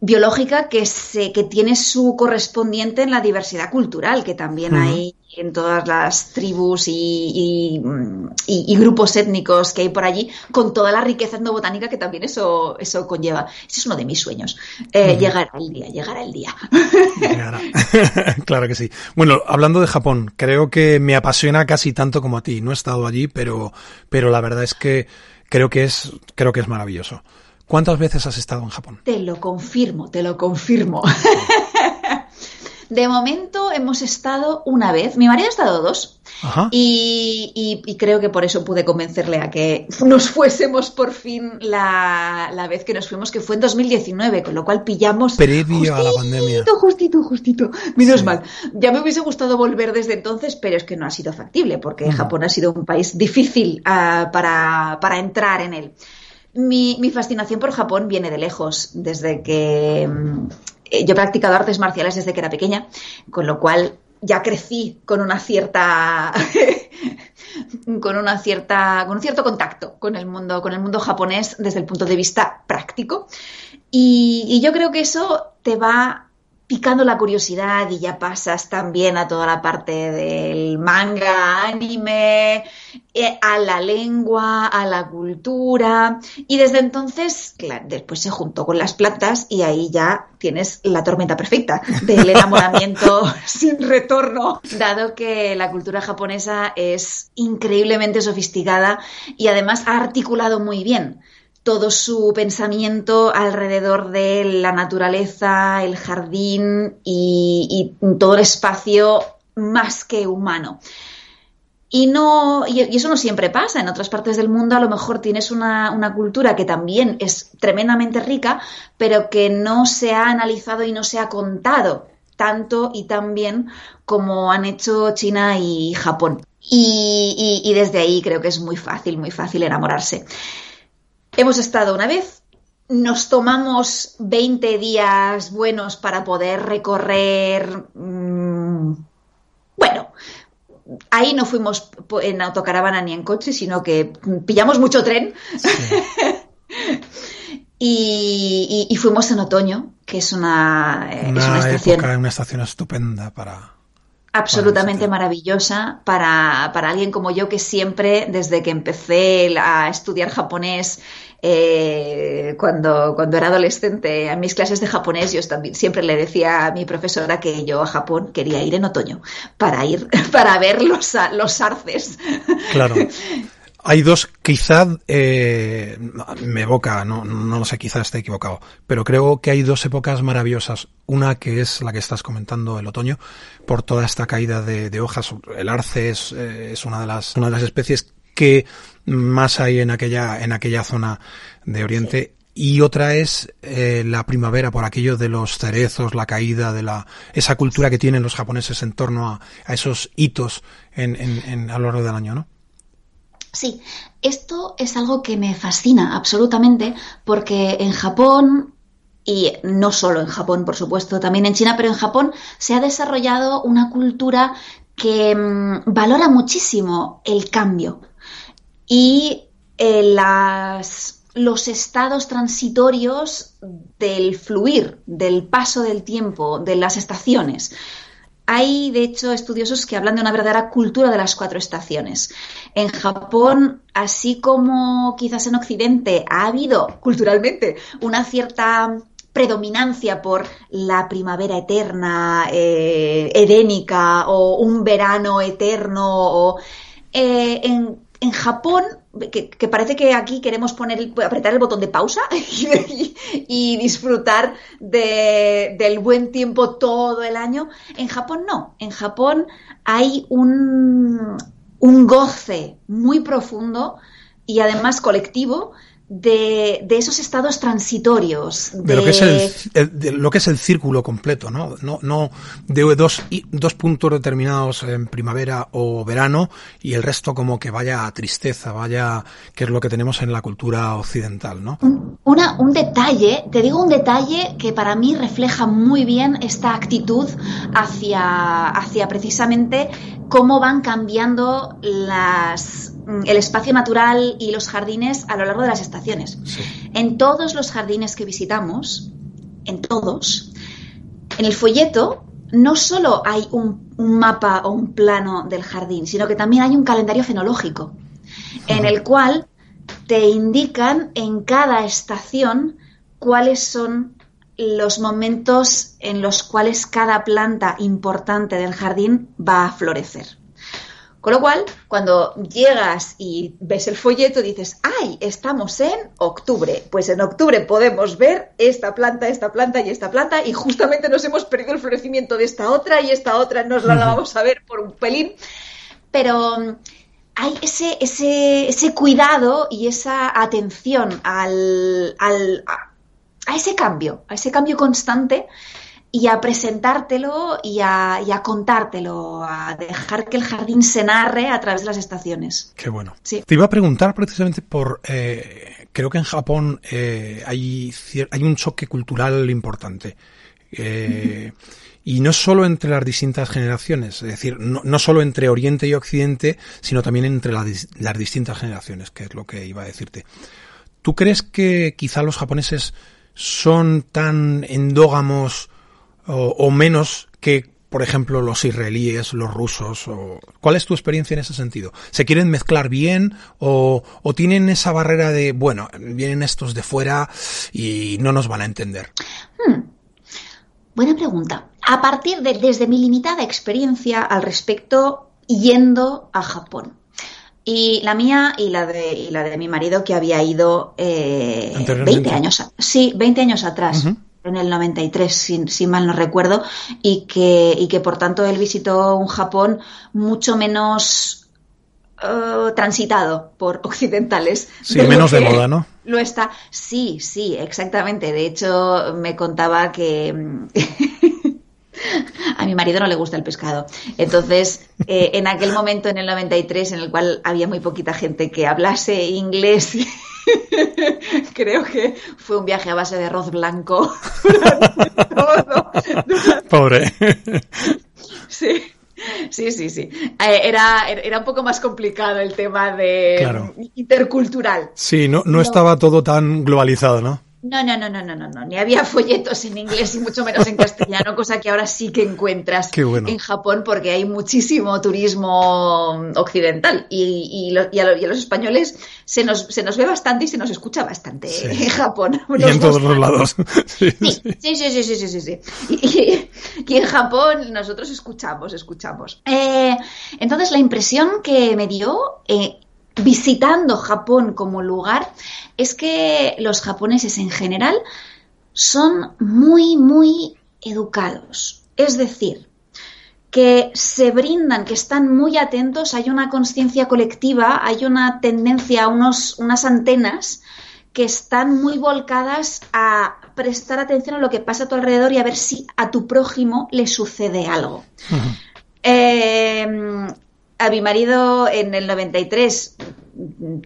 biológica que, se, que tiene su correspondiente en la diversidad cultural, que también uh -huh. hay en todas las tribus y, y, y, grupos étnicos que hay por allí, con toda la riqueza etnobotánica que también eso, eso conlleva. Ese es uno de mis sueños. Eh, uh -huh. Llegará el día, llegará el día. Llegará. claro que sí. Bueno, hablando de Japón, creo que me apasiona casi tanto como a ti. No he estado allí, pero, pero la verdad es que creo que es, creo que es maravilloso. ¿Cuántas veces has estado en Japón? Te lo confirmo, te lo confirmo. De momento hemos estado una vez, mi marido ha estado dos y, y, y, creo que por eso pude convencerle a que nos fuésemos por fin la, la, vez que nos fuimos, que fue en 2019, con lo cual pillamos... Previo justito, a la pandemia. Justito, justito, menos sí. mal. Ya me hubiese gustado volver desde entonces, pero es que no ha sido factible, porque. Japón ha sido un país difícil uh, para, para entrar en él. Mi, mi, fascinación por Japón viene de lejos, desde que eh, yo he practicado artes marciales desde que era pequeña, con lo cual ya crecí con una cierta con una cierta con un cierto contacto con el mundo con el mundo japonés desde el punto de vista práctico. Y, y yo creo que eso te va picando la curiosidad y ya pasas también a toda la parte del manga, anime, eh, a la lengua, a la cultura. Y desde entonces, claro, después se juntó con las plantas y ahí ya tienes la tormenta perfecta del enamoramiento sin retorno, dado que la cultura japonesa es increíblemente sofisticada y además ha articulado muy bien todo su pensamiento alrededor de la naturaleza, el jardín y, todo el espacio más que humano. Y, no, y, eso no siempre pasa. En otras partes del mundo a lo mejor tienes una, una, cultura que también es tremendamente rica, pero que no se ha analizado y no se ha contado tanto y tan bien como han hecho China y Japón. Y desde ahí creo que es muy fácil, muy fácil enamorarse. Hemos estado una vez, nos tomamos 20 días buenos para poder recorrer. Mmm, bueno, ahí no fuimos en autocaravana ni en coche, sino que pillamos mucho tren. Sí. y, y, y, fuimos en otoño, que es una, una, es una estación. Época, una estación estupenda para absolutamente maravillosa para, para, alguien como yo que siempre, desde que empecé a estudiar japonés, eh, cuando, cuando era adolescente, a mis clases de japonés, yo también, siempre le decía a mi profesora que yo a Japón quería ir en otoño para ir, para ver los, los arces. Claro. Hay dos, quizá eh, me evoca, no, no lo sé, quizá esté equivocado, pero creo que hay dos épocas maravillosas. Una que es la que estás comentando, el otoño, por toda esta caída de, hojas. El arce es, eh, es, una, de las, una de las especies que más hay en aquella, en aquella zona de Oriente. Y otra es eh, la primavera, por aquello de los cerezos, la caída de la, esa cultura que tienen los japoneses en torno a, esos hitos en, a lo largo del año, ¿no? Sí, esto es algo que me fascina absolutamente porque en Japón, y no solo en Japón, por supuesto, también en China, pero en Japón se ha desarrollado una cultura que mmm, valora muchísimo el cambio y eh, las, los estados transitorios del fluir, del paso del tiempo, de las estaciones. Hay, de hecho, estudiosos que hablan de una verdadera cultura de las cuatro estaciones. En Japón, así como quizás en Occidente, ha habido culturalmente una cierta predominancia por la primavera eterna, eh, edénica, o un verano eterno, eh, en Japón que, parece que aquí queremos poner apretar el botón de pausa y, disfrutar de, del buen tiempo todo el año. En Japón no. En Japón hay un, un goce muy profundo y además colectivo de, esos estados transitorios. De, lo, que es el, lo que es el círculo completo, ¿no? No, no de dos, dos puntos determinados en primavera o verano y el resto como que vaya a tristeza, vaya, que es lo que tenemos en la cultura occidental, ¿no? Una, un detalle, te digo un detalle que para mí refleja muy bien esta actitud hacia, hacia precisamente cómo van cambiando las Mm, el espacio natural y los jardines a lo largo de las estaciones. En todos los jardines que visitamos, en todos, en el folleto no solo hay un, mapa o un plano del jardín, sino que también hay un calendario fenológico en el cual te indican en cada estación cuáles son los momentos en los cuales cada planta importante del jardín va a florecer. Con lo cual, cuando llegas y ves el folleto, dices, ¡ay! Estamos en octubre. Pues en octubre podemos ver esta planta, esta planta y esta planta, y justamente nos hemos perdido el florecimiento de esta otra y esta otra nos la vamos a ver por un pelín. Pero mm, hay ese, ese, ese cuidado y esa atención al, al a ese cambio, a ese cambio constante y a presentártelo y a, contártelo, a dejar que el jardín se narre a través de las estaciones. Qué bueno. Te iba a preguntar precisamente por, eh, creo que en Japón eh, hay, hay un choque cultural importante. Eh, y no solo entre las distintas generaciones, es decir, no, no solo entre Oriente y Occidente, sino también entre las distintas generaciones, que es lo que iba a decirte. ¿Tú crees que quizá los japoneses son tan endógamos o, menos que por ejemplo, los israelíes, los rusos? O... ¿Cuál es tu experiencia en ese sentido? ¿Se quieren mezclar bien o, tienen esa barrera de, bueno, vienen estos de fuera y no nos van a entender? Hmm. Buena pregunta. A partir de, desde mi limitada experiencia al respecto, yendo a Japón. Y la mía y la de, y la de mi marido que había ido eh, 20 años, sí, 20 años atrás en el 93, si, si, mal no recuerdo, y que, y que por tanto él visitó un Japón mucho menos uh, transitado por occidentales. Sí, menos de moda, ¿no? Lo está. Sí, sí, exactamente. De hecho, me contaba que. A mi marido no le gusta el pescado. Entonces, eh, en aquel momento, en el 93, en el cual había muy poquita gente que hablase inglés Creo que fue un viaje a base de arroz blanco. Pobre. Sí. Sí, sí, sí. Eh, era, era un poco más complicado el tema de intercultural. Sí, no, no, estaba todo tan globalizado, ¿no? No, no, no, no, no, no, no, ni había folletos en inglés y mucho menos en castellano, cosa que ahora sí que encuentras en Japón porque hay muchísimo turismo occidental. Y, a, los españoles se nos, se nos ve bastante y se nos escucha bastante en Japón. Y en todos los lados. Sí, sí, sí, sí, sí, sí, sí, Y, en Japón nosotros escuchamos, escuchamos. Eh, entonces la impresión que me dio eh, visitando Japón como lugar es que los japoneses en general son muy, muy educados. Es decir, que se brindan, que están muy atentos, hay una conciencia colectiva, hay una tendencia, unos, unas antenas que están muy volcadas a prestar atención a lo que pasa a tu alrededor y a ver si a tu prójimo le sucede algo a mi marido en el 93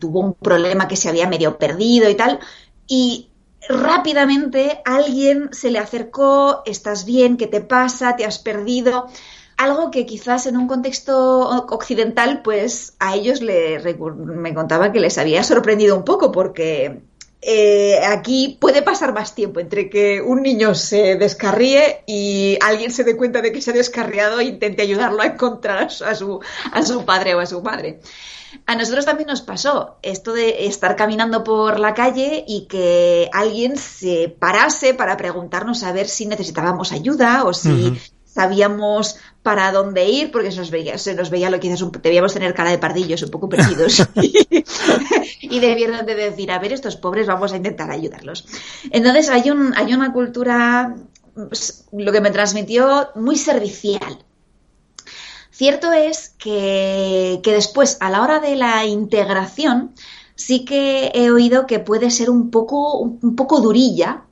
tuvo un problema que se había medio perdido y tal, y rápidamente alguien se le acercó, estás bien, ¿qué te pasa? ¿Te has perdido? Algo que quizás en un contexto occidental, pues a ellos le, me contaba que les había sorprendido un poco porque eh, aquí puede pasar más tiempo entre que un niño se descarríe y alguien se dé cuenta de que se ha descarriado e intente ayudarlo a encontrar a su, a su padre o a su madre. A nosotros también nos pasó esto de estar caminando por la calle y que alguien se parase para preguntarnos a ver si necesitábamos ayuda o si sabíamos para dónde ir, porque se nos veía, se nos veía lo que dices, debíamos tener cara de pardillos, un poco perdidos. y debieron de decir, a ver, estos pobres vamos a intentar ayudarlos. Entonces hay, un, hay una cultura, pues, lo que me transmitió, muy servicial. Cierto es que, que después, a la hora de la integración, sí que he oído que puede ser un poco, un poco durilla.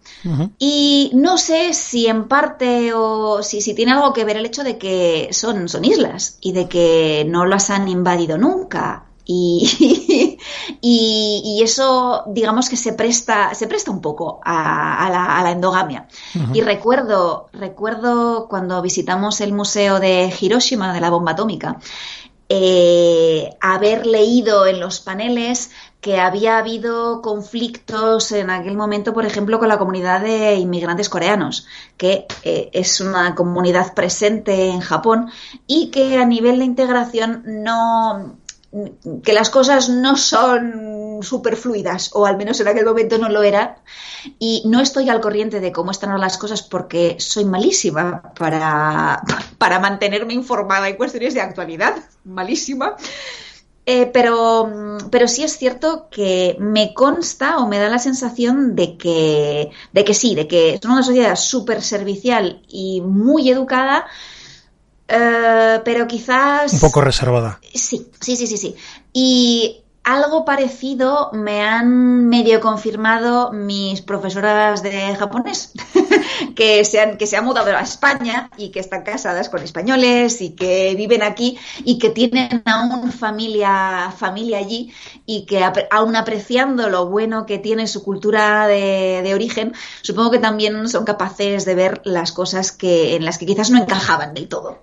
Y no sé si en parte o si, si, tiene algo que ver el hecho de que son, son islas y de que no las han invadido nunca. Y, y, eso, digamos que se presta, se presta un poco a, la, endogamia. Y recuerdo, recuerdo cuando visitamos el museo de Hiroshima, de la bomba atómica, eh, haber leído en los paneles que había habido conflictos en aquel momento, por ejemplo, con la comunidad de inmigrantes coreanos, que eh, es una comunidad presente en Japón y que a nivel de integración no, que las cosas no son superfluidas, o al menos en aquel momento no lo eran, y no estoy al corriente de cómo están las cosas porque soy malísima para, para mantenerme informada en cuestiones de actualidad, malísima. Eh, pero, pero sí es cierto que me consta o me da la sensación de que, de que sí, de que es una sociedad súper servicial y muy educada, eh, pero quizás... Un poco reservada. Sí, sí, sí, sí, sí. Y algo parecido me han medio confirmado mis profesoras de japonés, que, se han, que se han mudado a España y que están casadas con españoles y que viven aquí y que tienen aún familia, familia allí y que aún apreciando lo bueno que tiene su cultura de, origen, supongo que también son capaces de ver las cosas que, en las que quizás no encajaban del todo.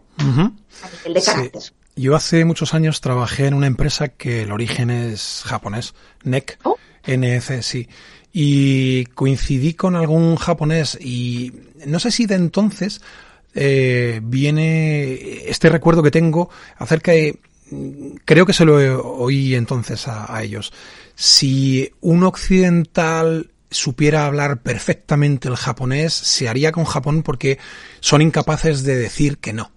El de carácter. Yo hace muchos años trabajé en una empresa que el origen es japonés, NEC, oh. NEC, sí. Y coincidí con algún japonés y no sé si de entonces eh, viene este recuerdo que tengo acerca de creo que se lo oí entonces a, ellos. Si un occidental supiera hablar perfectamente el japonés, se haría con Japón porque son incapaces de decir que no.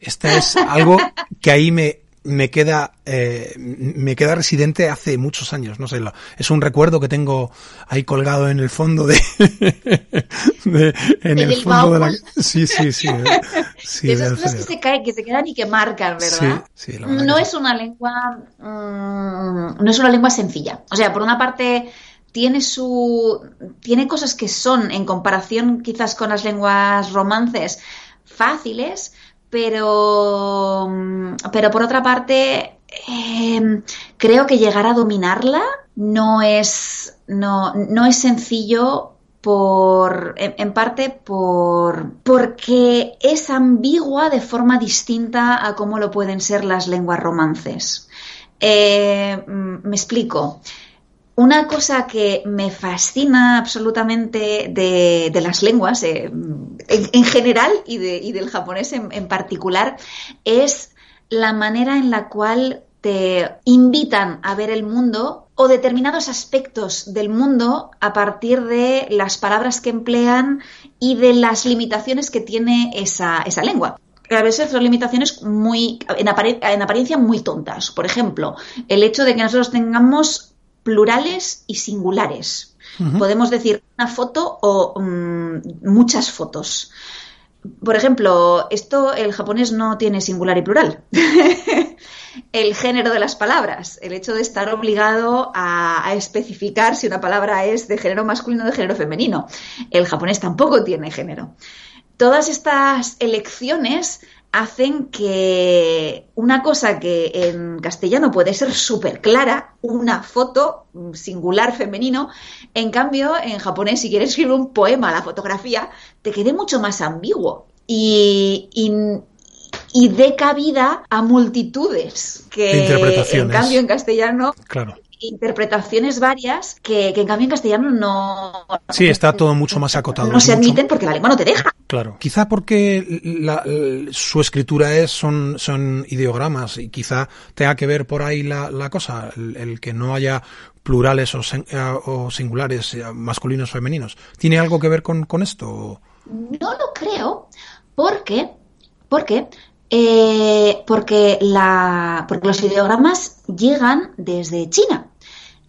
Este es algo que ahí me, me queda eh, me queda residente hace muchos años no sé es un recuerdo que tengo ahí colgado en el fondo de, en el, fondo de la sí sí sí, sí esas cosas que se caen que se quedan y que marcan verdad sí, sí, no es una lengua mm, no es una lengua sencilla. O sea por una parte tiene su tiene cosas que son en comparación quizás con las lenguas romances fáciles pero, pero por otra parte, em, creo que llegar a dominarla no es, no, no es sencillo por, en, parte por, porque es ambigua de forma distinta a cómo lo pueden ser las lenguas romances. Eh, mm, me explico. Una cosa que me fascina absolutamente de, las lenguas eh, en, general y, del japonés en, particular es la manera en la cual te invitan a ver el mundo o determinados aspectos del mundo a partir de las palabras que emplean y de las limitaciones que tiene esa, lengua a veces son limitaciones muy, en, apariencia muy tontas. Por ejemplo, el hecho de que nosotros tengamos plurales y singulares. Podemos decir una foto o mm, muchas fotos. Por ejemplo, esto el japonés no tiene singular y plural. el género de las palabras, el hecho de estar obligado a, a, especificar si una palabra es de género masculino o de género femenino. El japonés tampoco tiene género. Todas estas elecciones hacen que una cosa que en castellano puede ser súper clara, una foto singular femenino, en cambio en japonés si quieres escribir un poema, la fotografía, te quede mucho más ambiguo. Y, y, dé cabida a multitudes que en cambio en castellano claro interpretaciones varias que, en cambio en castellano no. Sí, está todo mucho más acotado. No se admiten porque la lengua no te deja. Claro. Quizá porque su escritura es son, son ideogramas y quizá tenga que ver por ahí la, cosa, el, que no haya plurales o, o singulares eh, masculinos o femeninos. ¿Tiene algo que ver con, con esto? No lo creo, porque, porque eh, porque, la, porque los ideogramas llegan desde China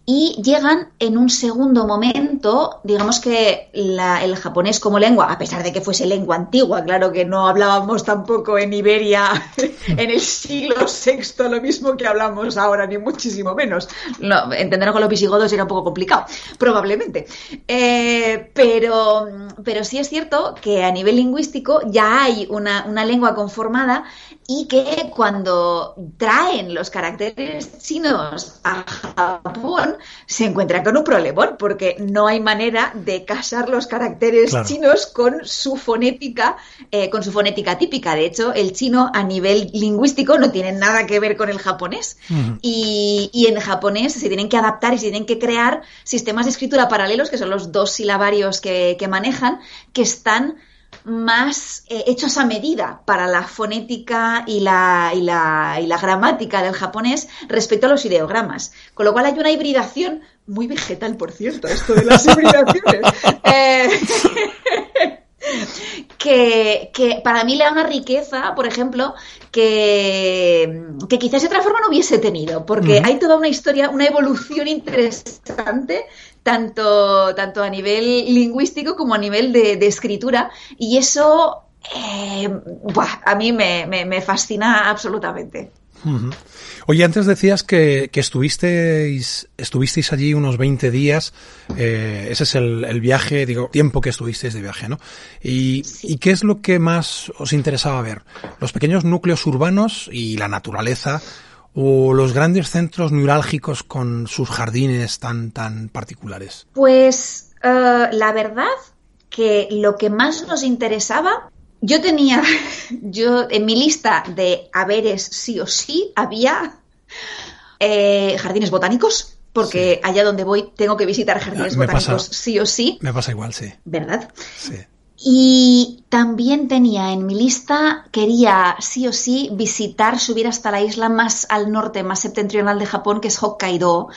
y llegan en un segundo momento, digamos que el japonés como lengua, a pesar de que fuese lengua antigua, claro que no hablábamos tampoco en Iberia en el siglo VI lo mismo que hablamos ahora, ni muchísimo menos. No, entenderlo con los visigodos era un poco complicado, probablemente. Eh, pero, pero sí es cierto que a nivel lingüístico ya hay una, una lengua conformada y que cuando traen los caracteres chinos a Japón se encuentra con un problemón porque no hay manera de casar los caracteres chinos con su fonética, eh, con su fonética típica. De hecho, el chino a nivel lingüístico no tiene nada que ver con el japonés. Y, en japonés se tienen que adaptar y se tienen que crear sistemas de escritura paralelos que son los dos silabarios que manejan que están más eh, hechos a medida para la fonética y la, y, la, y la gramática del japonés respecto a los ideogramas. Con lo cual hay una hibridación muy vegetal, por cierto, esto de las hibridaciones. Eh, que, que, para mí le da una riqueza, por ejemplo, que, que quizás de otra forma no hubiese tenido, porque hay toda una historia, una evolución interesante tanto, tanto a nivel lingüístico como a nivel de, escritura. Y eso eh, a mí me, fascina absolutamente. Oye, antes decías que, estuvisteis, estuvisteis allí unos 20 días. Eh, ese es el, viaje, digo, tiempo que estuvisteis de viaje, ¿no? Y, ¿Y qué es lo que más os interesaba ver? ¿Los pequeños núcleos urbanos y la naturaleza? O los grandes centros neurálgicos con sus jardines tan, tan particulares? Pues eh, la verdad que lo que más nos interesaba, yo tenía, yo en mi lista de haberes sí o sí, había eh, jardines botánicos, porque allá donde voy tengo que visitar jardines botánicos sí o sí. Me pasa igual, sí. ¿Verdad? Sí. Y también tenía en mi lista, quería sí o sí visitar, subir hasta la isla más al norte, más septentrional de Japón, que es Hokkaido,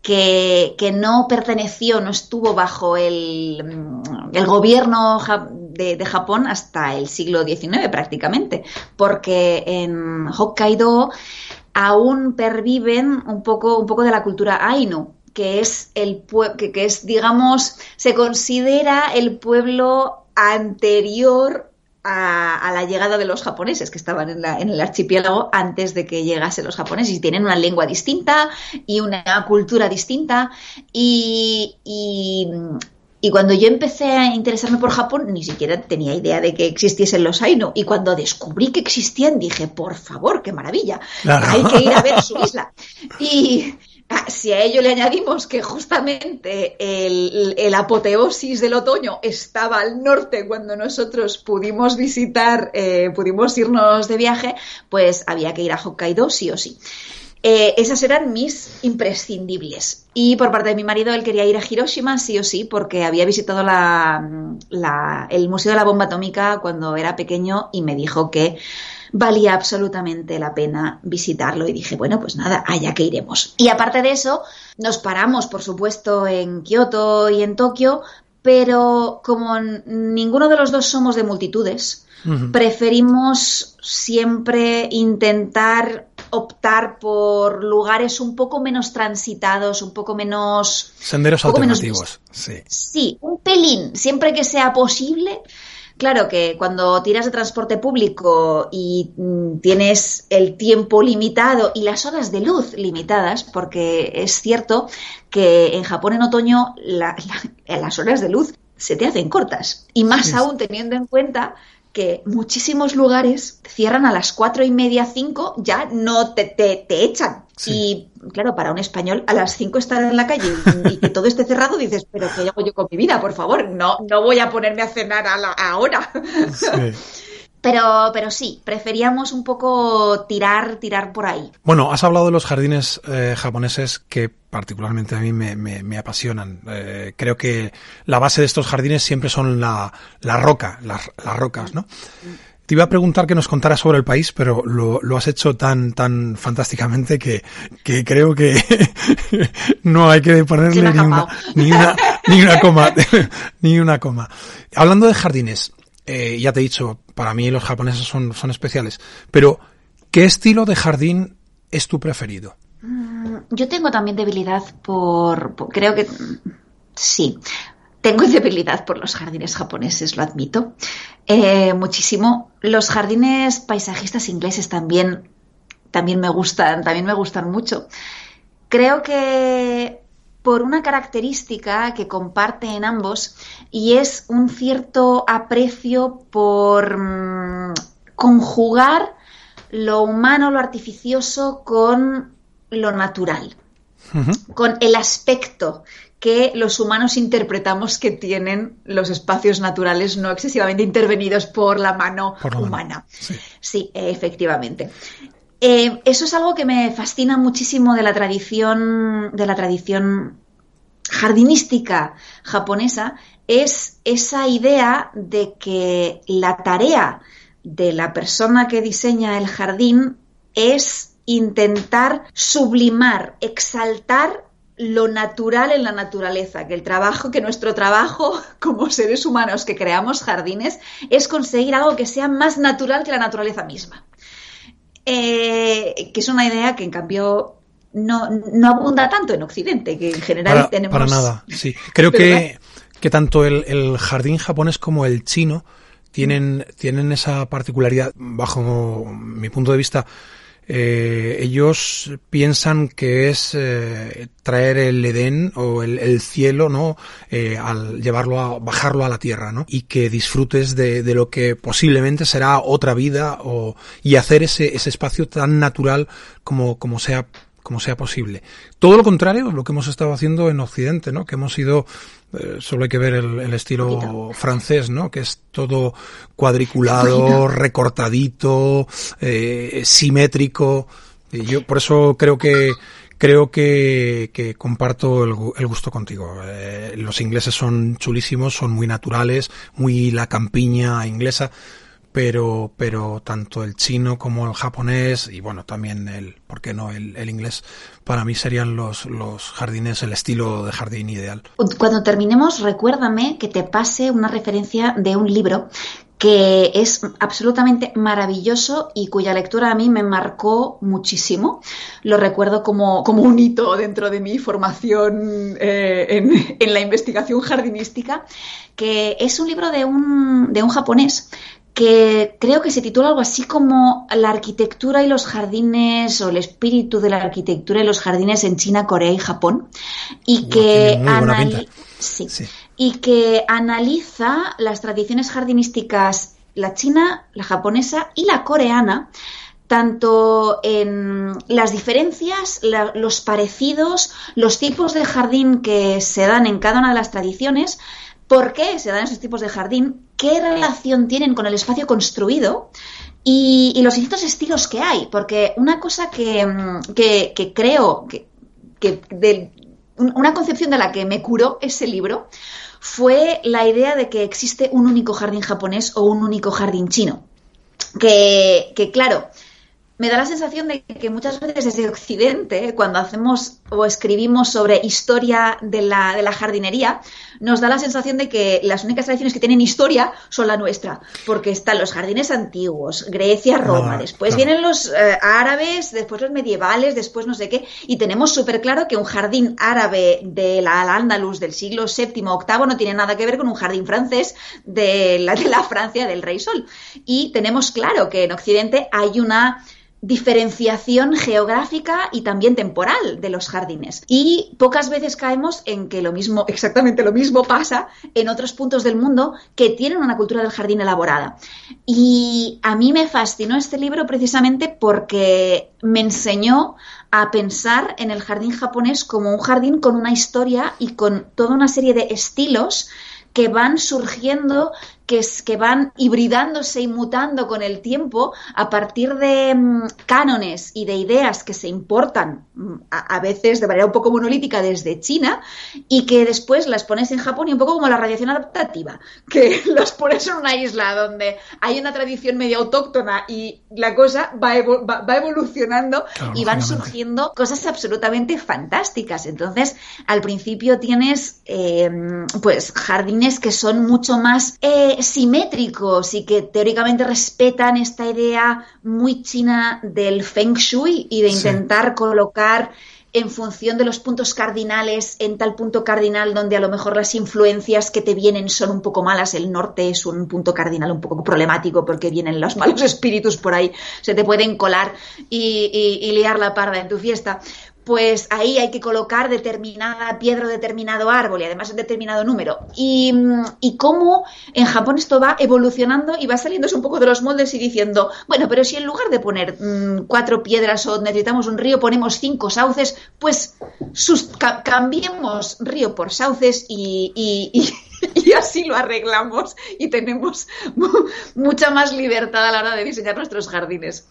que, no perteneció, no estuvo bajo el, el gobierno de, de, Japón hasta el siglo XIX prácticamente, porque en Hokkaido aún perviven un poco, un poco de la cultura Ainu, que es el que, que es, digamos, se considera el pueblo anterior a, la llegada de los japoneses que estaban en, el archipiélago antes de que llegasen los japoneses y tienen una lengua distinta y una cultura distinta. Y, y, cuando yo empecé a interesarme por Japón ni siquiera tenía idea de que existiesen los Ainu. Y cuando descubrí que existían dije por favor qué maravilla hay que ir a ver su isla. Y si a ello le añadimos que justamente el, apoteosis del otoño estaba al norte cuando nosotros pudimos visitar, eh, pudimos irnos de viaje, pues había que ir a Hokkaido sí o sí. Eh, esas eran mis imprescindibles. Y por parte de mi marido, él quería ir a Hiroshima sí o sí, porque había visitado el Museo de la Bomba Atómica cuando era pequeño y me dijo que valía absolutamente la pena visitarlo y dije, bueno, pues nada, allá que iremos. Y aparte de eso, nos paramos, por supuesto, en Kioto y en Tokio, pero como ninguno de los dos somos de multitudes, preferimos siempre intentar optar por lugares un poco menos transitados, un poco menos... Senderos alternativos, sí. Sí, un pelín, siempre que sea posible, Claro que cuando tiras de transporte público y mm, tienes el tiempo limitado y las horas de luz limitadas, porque es cierto que en Japón en otoño las horas de luz se te hacen cortas. Y más aún teniendo en cuenta que muchísimos lugares cierran a las cuatro y media, cinco, ya no te, te, echan. Y claro, para un español, a las cinco estar en la calle y, que todo esté cerrado, dices, pero ¿qué hago yo con mi vida? Por favor, no, no voy a ponerme a cenar a la, ahora. Pero, pero sí, preferíamos un poco tirar, tirar por ahí. Bueno, has hablado de los jardines eh, japoneses que particularmente a mí me, me, apasionan. Eh, creo que la base de estos jardines siempre son la, la roca, las, las rocas, ¿no? Te iba a preguntar que nos contaras sobre el país, pero lo, lo has hecho tan, tan fantásticamente que, que creo que no hay que ponerle ni una, ni una, ni una coma, ni una coma. Hablando de jardines, eh, ya te he dicho, para mí los japoneses son, son especiales, pero ¿qué estilo de jardín es tu preferido? Mm, yo tengo también debilidad por, creo que sí, tengo debilidad por los jardines japoneses, lo admito. Eh, muchísimo. Los jardines paisajistas ingleses también, también me gustan, también me gustan mucho. Creo que por una característica que comparten ambos y es un cierto aprecio por mm, conjugar lo humano, lo artificioso con lo natural, con el aspecto que los humanos interpretamos que tienen los espacios naturales no excesivamente intervenidos por la mano humana. Sí. efectivamente. Eh, eso es algo que me fascina muchísimo de la tradición, de la tradición jardinística japonesa, es esa idea de que la tarea de la persona que diseña el jardín es intentar sublimar, exaltar lo natural en la naturaleza, que el trabajo, que nuestro trabajo como seres humanos que creamos jardines es conseguir algo que sea más natural que la naturaleza misma. Eh, que es una idea que en cambio no, no, abunda tanto en Occidente, que en general tenemos... Para nada, sí. Creo que, que tanto el, el, jardín japonés como el chino tienen, tienen esa particularidad, bajo mi punto de vista, eh, ellos piensan que es eh, traer el Edén o el, cielo, ¿no? Eh, al llevarlo a, bajarlo a la tierra, ¿no? Y que disfrutes de, de lo que posiblemente será otra vida o, y hacer ese, ese espacio tan natural como, como sea como sea posible. Todo lo contrario, lo que hemos estado haciendo en Occidente, ¿no? Que hemos ido, eh, solo hay que ver el, estilo francés, ¿no? Que es todo cuadriculado, recortadito, eh, simétrico. Y yo por eso creo que creo que, que comparto el, gusto contigo. Eh, los ingleses son chulísimos, son muy naturales, muy la campiña inglesa pero, pero tanto el chino como el japonés y bueno, también el, ¿por qué no? El, inglés, para mí serían los, los jardines, el estilo de jardín ideal. Cuando terminemos, recuérdame que te pase una referencia de un libro que es absolutamente maravilloso y cuya lectura a mí me marcó muchísimo. Lo recuerdo como, como un hito dentro de mi formación eh, en, en, la investigación jardinística, que es un libro de un, de un japonés que creo que se titula algo así como La arquitectura y los jardines o el espíritu de la arquitectura y los jardines en China, Corea y Japón y que, y que analiza las tradiciones jardinísticas la china, la japonesa y la coreana tanto en las diferencias, los parecidos, los tipos de jardín que se dan en cada una de las tradiciones, por qué se dan esos tipos de jardín, qué relación tienen con el espacio construido y, los distintos estilos que hay. Porque una cosa que, mm, creo que, una concepción de la que me curó ese libro fue la idea de que existe un único jardín japonés o un único jardín chino. Que, que claro, me da la sensación de que muchas veces desde Occidente, cuando hacemos o escribimos sobre historia de la, de la, jardinería, nos da la sensación de que las únicas tradiciones que tienen historia son la nuestra, porque están los jardines antiguos, Grecia, Roma, después vienen los eh, árabes, después los medievales, después no sé qué, y tenemos súper claro que un jardín árabe de la Al-Ándalus del siglo VII, VIII no tiene nada que ver con un jardín francés de la, de la Francia del Rey Sol. Y tenemos claro que en Occidente hay una diferenciación geográfica y también temporal de los jardines. Y pocas veces caemos en que lo mismo, exactamente lo mismo pasa en otros puntos del mundo que tienen una cultura del jardín elaborada. Y a mí me fascinó este libro precisamente porque me enseñó a pensar en el jardín japonés como un jardín con una historia y con toda una serie de estilos que van surgiendo que, que van hibridándose y mutando con el tiempo a partir de mm, cánones y de ideas que se importan mm, a, veces de manera un poco monolítica desde China y que después las pones en Japón y un poco como la radiación adaptativa, que las pones en una isla donde hay una tradición medio autóctona y la cosa va, va, evolucionando y van surgiendo cosas absolutamente fantásticas. Entonces, al principio tienes eh, pues jardines que son mucho más eh, eh, simétricos y que teóricamente respetan esta idea muy china del feng shui y de intentar colocar en función de los puntos cardinales, en tal punto cardinal donde a lo mejor las influencias que te vienen son un poco malas. El norte es un punto cardinal un poco problemático porque vienen los malos espíritus por ahí, se te pueden colar y, y liar la parda en tu fiesta pues ahí hay que colocar determinada piedra o determinado árbol y además un determinado número. Y, cómo en Japón esto va evolucionando y va saliéndose un poco de los moldes y diciendo, bueno, pero si en lugar de poner mm, cuatro piedras o necesitamos un río, ponemos cinco sauces, pues cambiemos río por sauces y, así lo arreglamos y tenemos mucha más libertad a la hora de diseñar nuestros jardines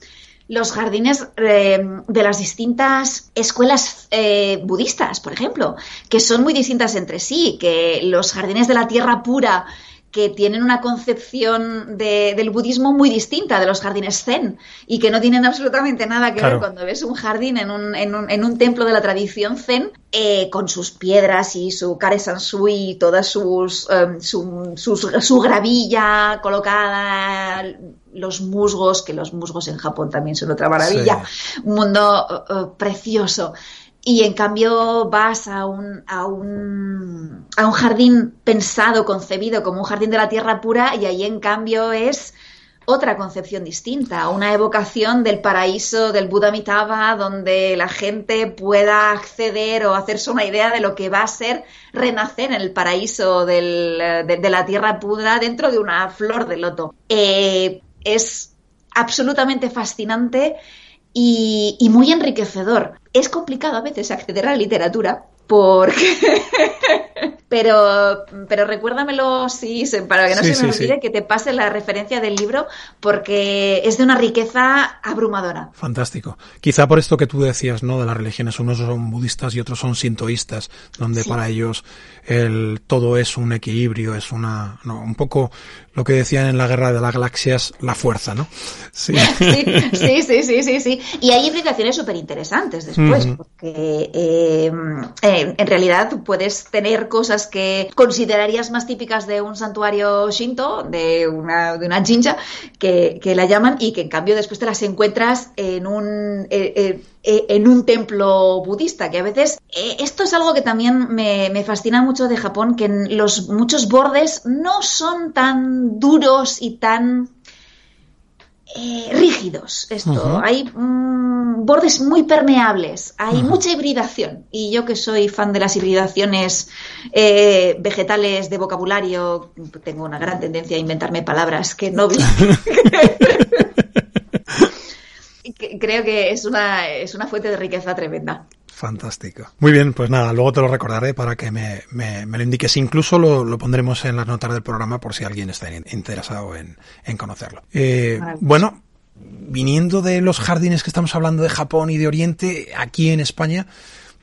los jardines eh, de las distintas escuelas eh, budistas, por ejemplo, que son muy distintas entre sí, que los jardines de la tierra pura que tienen una concepción del budismo muy distinta de los jardines zen y que no tienen absolutamente nada que ver cuando ves un jardín en un, en un, en un templo de la tradición zen eh, con sus piedras y su kare sansui y toda sus, em, su, su, gravilla colocada, los musgos, que los musgos en Japón también son otra maravilla, un mundo eh, eh, precioso. Y en cambio vas a un, a un, a un jardín pensado, concebido como un jardín de la tierra pura y ahí en cambio es otra concepción distinta, una evocación del paraíso del Buda Mitaba, donde la gente pueda acceder o hacerse una idea de lo que va a ser renacer en el paraíso del, de, la tierra pura dentro de una flor de loto. Eh, es absolutamente fascinante y, muy enriquecedor. Es complicado a veces acceder a la literatura porque... pero, pero recuérdamelo sí, para que no se me olvide que te pase la referencia del libro porque es de una riqueza abrumadora. Fantástico. Quizá por esto que tú decías, ¿no? De las religiones, unos son budistas y otros son sintoístas, donde para ellos el todo es un equilibrio, es una, no, un poco lo que decían en la guerra de las galaxias, la fuerza, ¿no? Sí, sí, sí, sí, sí, sí, Y hay implicaciones súper interesantes después, porque eh, eh, en realidad puedes tener cosas que considerarías más típicas de un santuario shinto, de una, de una jinja, que, que la llaman, y que en cambio después te las encuentras en un... Eh, en un templo budista, que a veces esto es algo que también me, me, fascina mucho de Japón, que los muchos bordes no son tan duros y tan eh, rígidos esto. Hay mm, bordes muy permeables, hay mucha hibridación. Y yo que soy fan de las hibridaciones eh, vegetales de vocabulario, tengo una gran tendencia a inventarme palabras que no... Creo que es una, es una fuente de riqueza tremenda. Fantástico. Muy bien, pues nada, luego te lo recordaré para que me, me, lo indiques. Incluso lo, pondremos en las notas del programa por si alguien está interesado en, conocerlo. Eh, bueno, viniendo de los jardines que estamos hablando de Japón y de Oriente, aquí en España,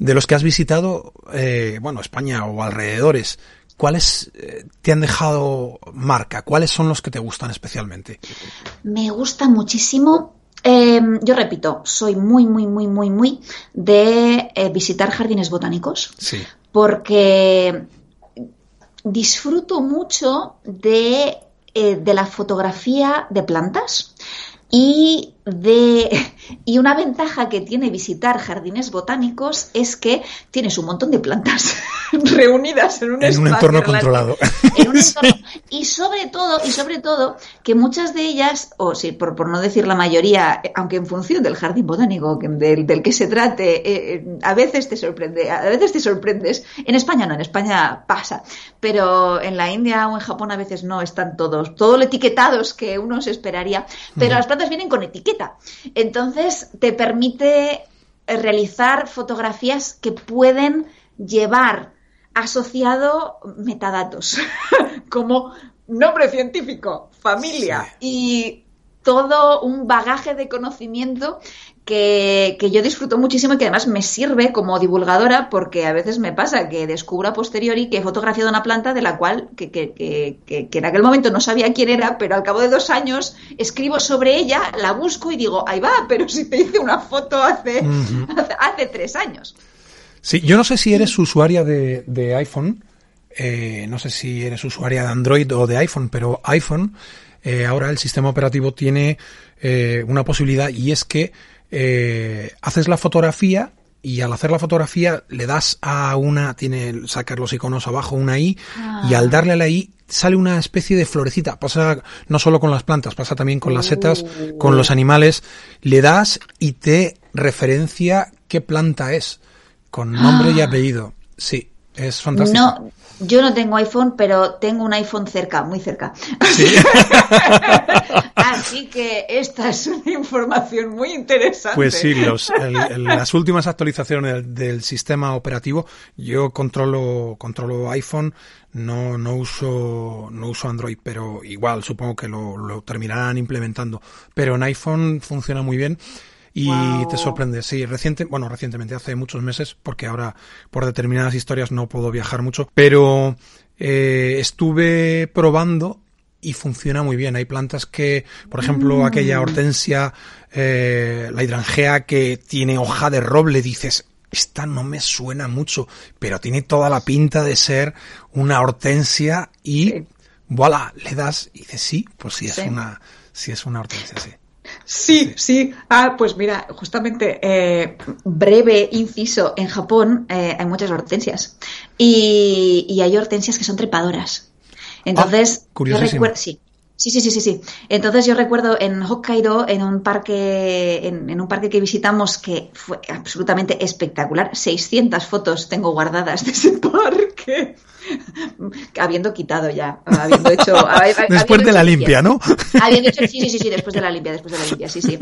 de los que has visitado, eh, bueno, España o alrededores, ¿cuáles eh, te han dejado marca? ¿Cuáles son los que te gustan especialmente? Me gusta muchísimo Em, yo repito, soy muy, muy, muy, muy, muy de eh, visitar jardines botánicos. Sí. Porque disfruto mucho de, eh, de la fotografía de plantas y de y una ventaja que tiene visitar jardines botánicos es que tienes un montón de plantas reunidas en un, en un entorno controlado. y sobre todo, y sobre todo, que muchas de ellas, o sí, por, por no decir la mayoría, aunque en función del jardín botánico del, del que se trate, eh, eh, a veces te sorprende, a veces te sorprendes. En España no, en España pasa, pero en la India o en Japón a veces no están todos, todo lo etiquetados que uno se esperaría, pero las plantas vienen con Entonces te permite realizar fotografías que pueden llevar asociado metadatos, como nombre científico, familia y todo un bagaje de conocimiento que, yo disfruto muchísimo y que además me sirve como divulgadora porque a veces me pasa que descubro a posteriori que he fotografiado una planta de la cual que, que, en aquel momento no sabía quién era, pero al cabo de dos años escribo sobre ella, la busco y digo, ahí va, pero si te hice una foto hace, hace tres años. Sí, yo no sé si eres usuaria de, iPhone. eh, no sé si eres usuaria de Android o de iPhone, pero iPhone, eh, ahora el sistema operativo tiene eh, una posibilidad y es que eh, haces la fotografía y al hacer la fotografía le das a una, tiene, sacar los iconos abajo, una I, y al darle a la I sale una especie de florecita. Pasa no solo con las plantas, pasa también con las setas, con los animales. Le das y te referencia qué planta es, con nombre y apellido. Sí, es fantástico. No, yo no tengo iPhone, pero tengo un iPhone cerca, muy cerca. Sí. Así que esta es una información muy interesante. Pues sí, los, el- el- las últimas actualizaciones del, del sistema operativo, yo controlo, controlo iPhone, no, no uso, no uso Android, pero igual supongo que lo, lo terminarán implementando. Pero en iPhone funciona muy bien. Y te sorprende, sí, reciente, bueno, recientemente, hace muchos meses, porque ahora por determinadas historias no puedo viajar mucho, pero eh, estuve probando y funciona muy bien. Hay plantas que, por ejemplo, aquella hortensia, eh, la hidrangea que tiene hoja de roble, dices, esta no me suena mucho, pero tiene toda la pinta de ser una hortensia y Sí. voilà, le das y dices, sí, pues sí es Sí. una, sí es una hortensia, sí. Sí, sí. Ah, pues mira, justamente, eh, breve inciso, en Japón eh, hay muchas hortensias y, y hay hortensias que son trepadoras. Entonces, Ah, yo curiosísimo. recuerdo, sí. Sí, sí, sí, sí, sí. Entonces yo recuerdo en Hokkaido, en un parque, en, en un parque que visitamos que fue absolutamente espectacular. 600 fotos tengo guardadas de ese parque. Habiendo quitado ya, habiendo hecho. Después de la limpia, ¿no? Habiendo hecho, sí, sí, sí, sí, después de la limpia, después de la limpia, sí, sí.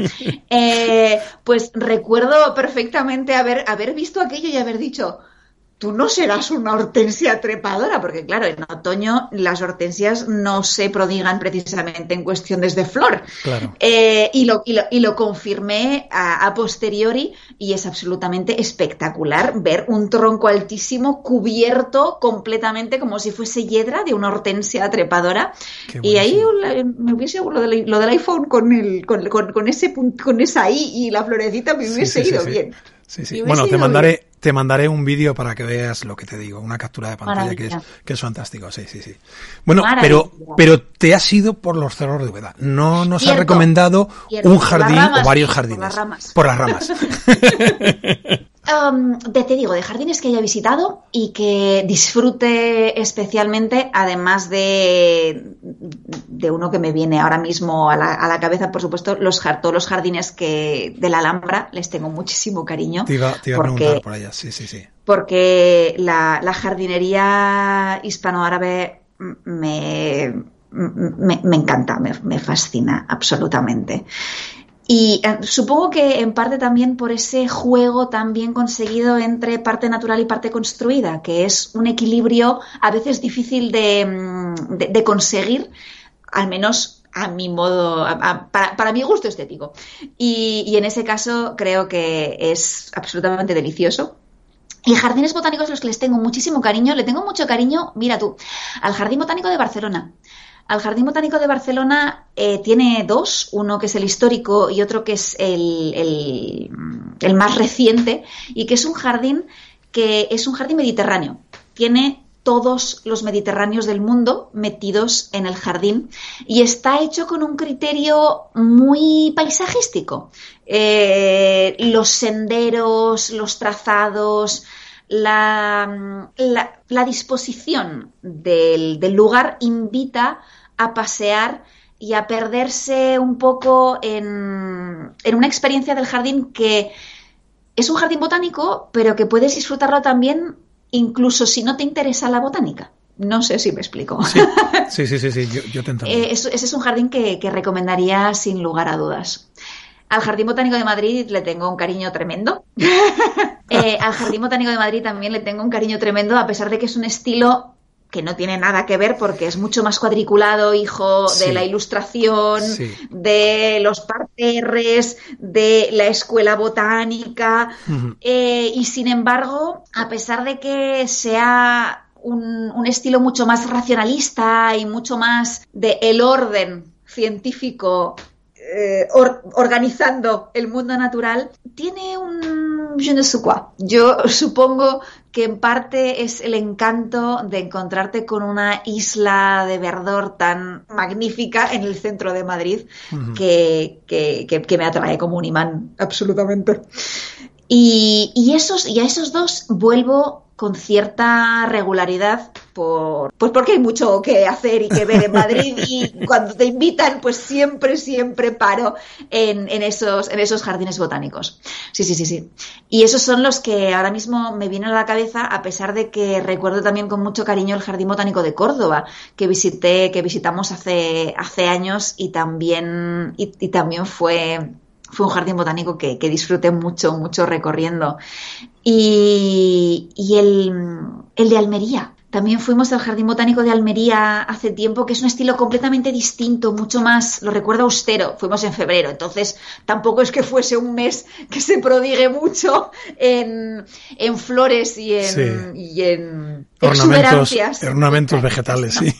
Eh, pues recuerdo perfectamente haber, haber visto aquello y haber dicho, tú no serás una hortensia trepadora, porque claro, en otoño las hortensias no se prodigan precisamente en cuestiones de flor. Claro. Eh, y, lo, y, lo, y lo confirmé a, a posteriori y es absolutamente espectacular ver un tronco altísimo cubierto completamente como si fuese hiedra de una hortensia trepadora. Y ahí me hubiese lo del, lo del iPhone con, el, con, con, con ese con esa I y la florecita me hubiese sí, sí, ido sí. bien. Sí, sí. Bueno, te mandaré, te mandaré un vídeo para que veas lo que te digo, una captura de pantalla que es, que es fantástico, sí, sí, sí. Bueno, Maravilla. pero, pero te has ido por los cerros de Úbeda. No nos Cierto, recomendado cierto. un jardín ramas, o varios sí, por jardines. las ramas. Por las ramas. Um, de- te digo, de jardines que haya visitado y que disfrute especialmente, además de, de uno que me viene ahora mismo a la, a la cabeza, por supuesto, los, todos los jardines que de la Alhambra les tengo muchísimo cariño. Te iba, te iba a porque- preguntar por allá, sí, sí, sí. porque la, la jardinería hispanoárabe me, me, me encanta, me, me fascina absolutamente. Y eh, supongo que en parte también por ese juego tan bien conseguido entre parte natural y parte construida, que es un equilibrio a veces difícil de, mm, conseguir, al menos a mi modo, a- para, mi gusto estético. Y, y en ese caso creo que es absolutamente delicioso. Y jardines botánicos los que les tengo muchísimo cariño, le tengo mucho cariño, mira tú, al Jardín Botánico de Barcelona. Al Jardín Botánico de Barcelona eh, tiene dos, uno que es el histórico y otro que es el, más reciente, y que es un jardín que es un jardín mediterráneo. Tiene todos los mediterráneos del mundo metidos en el jardín y está hecho con un criterio muy paisajístico. Eh, los senderos, los trazados, la disposición del, del lugar invita a pasear y a perderse un poco en, en una experiencia del jardín que es un jardín botánico, pero que puedes disfrutarlo también incluso si no te interesa la botánica. No sé si me explico. Sí, sí, sí, sí, sí, yo, yo te entiendo. Eh, ese es un jardín que, que recomendaría sin lugar a dudas. Al Jardín Botánico de Madrid le tengo un cariño tremendo. Eh, al Jardín Botánico de Madrid también le tengo un cariño tremendo, a pesar de que es un estilo que no tiene nada que ver porque es mucho más cuadriculado, hijo Sí. de la ilustración, Sí. de los parterres, de la escuela botánica. Eh, y sin embargo, a pesar de que sea un, un estilo mucho más racionalista y mucho más de el orden científico eh, organizando el mundo natural, tiene un je ne sais quoi. Yo supongo que en parte es el encanto de encontrarte con una isla de verdor tan magnífica en el centro de Madrid que, que, me atrae como un imán, absolutamente. Y, y, esos, y a esos dos vuelvo con cierta regularidad por, pues porque hay mucho que hacer y que ver en Madrid y cuando te invitan pues siempre, siempre paro en, en, esos, en esos jardines botánicos. Sí, sí, sí, sí. Y esos son los que ahora mismo me vienen a la cabeza a pesar de que recuerdo también con mucho cariño el Jardín Botánico de Córdoba que visité, que visitamos hace, hace años y también, y también fue fue un jardín botánico que, disfruté mucho, mucho recorriendo. Y, el, de Almería. También fuimos al Jardín Botánico de Almería hace tiempo, que es un estilo completamente distinto, mucho más, lo recuerdo austero. Fuimos en febrero, entonces tampoco es que fuese un mes que se prodigue mucho en, flores y en, y en ornamentos, ornamentos vegetales, sí.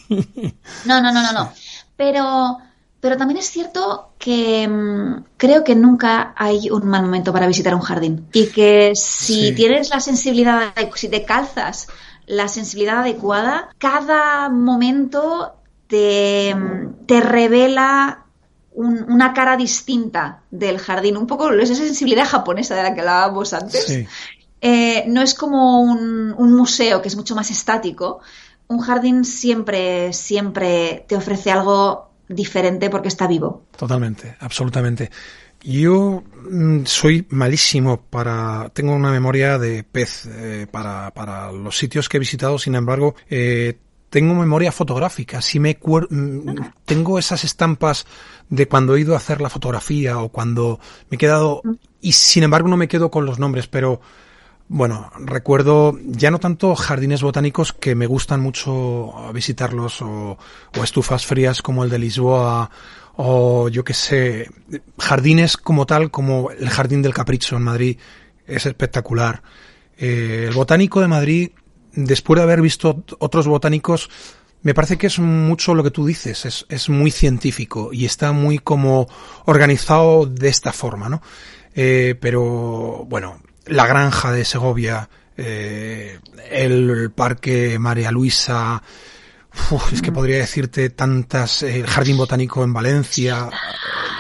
No, no, no, no, no. Pero pero también es cierto que mm, creo que nunca hay un mal momento para visitar un jardín. Y que si tienes la sensibilidad, si te calzas la sensibilidad adecuada, cada momento te, mm, te revela una cara distinta del jardín. Un poco esa sensibilidad japonesa de la que hablábamos antes. Eh, no es como un, un museo que es mucho más estático. Un jardín siempre, siempre te ofrece algo diferente porque está vivo. Totalmente, absolutamente. Yo mm, soy malísimo para. Tengo una memoria de pez eh, para, para, los sitios que he visitado, sin embargo, eh, tengo memoria fotográfica. Si me mm, tengo esas estampas de cuando he ido a hacer la fotografía o cuando me he quedado. Y sin embargo, no me quedo con los nombres, pero bueno, recuerdo ya no tanto jardines botánicos que me gustan mucho visitarlos o, estufas frías como el de Lisboa o yo que sé, jardines como tal como el Jardín del Capricho en Madrid es espectacular. Eh, el botánico de Madrid, después de haber visto otros botánicos, me parece que es mucho lo que tú dices, es, es muy científico y está muy como organizado de esta forma, ¿no? Eh, pero bueno, la granja de Segovia, eh, el parque María Luisa, es que podría decirte tantas, el jardín botánico en Valencia,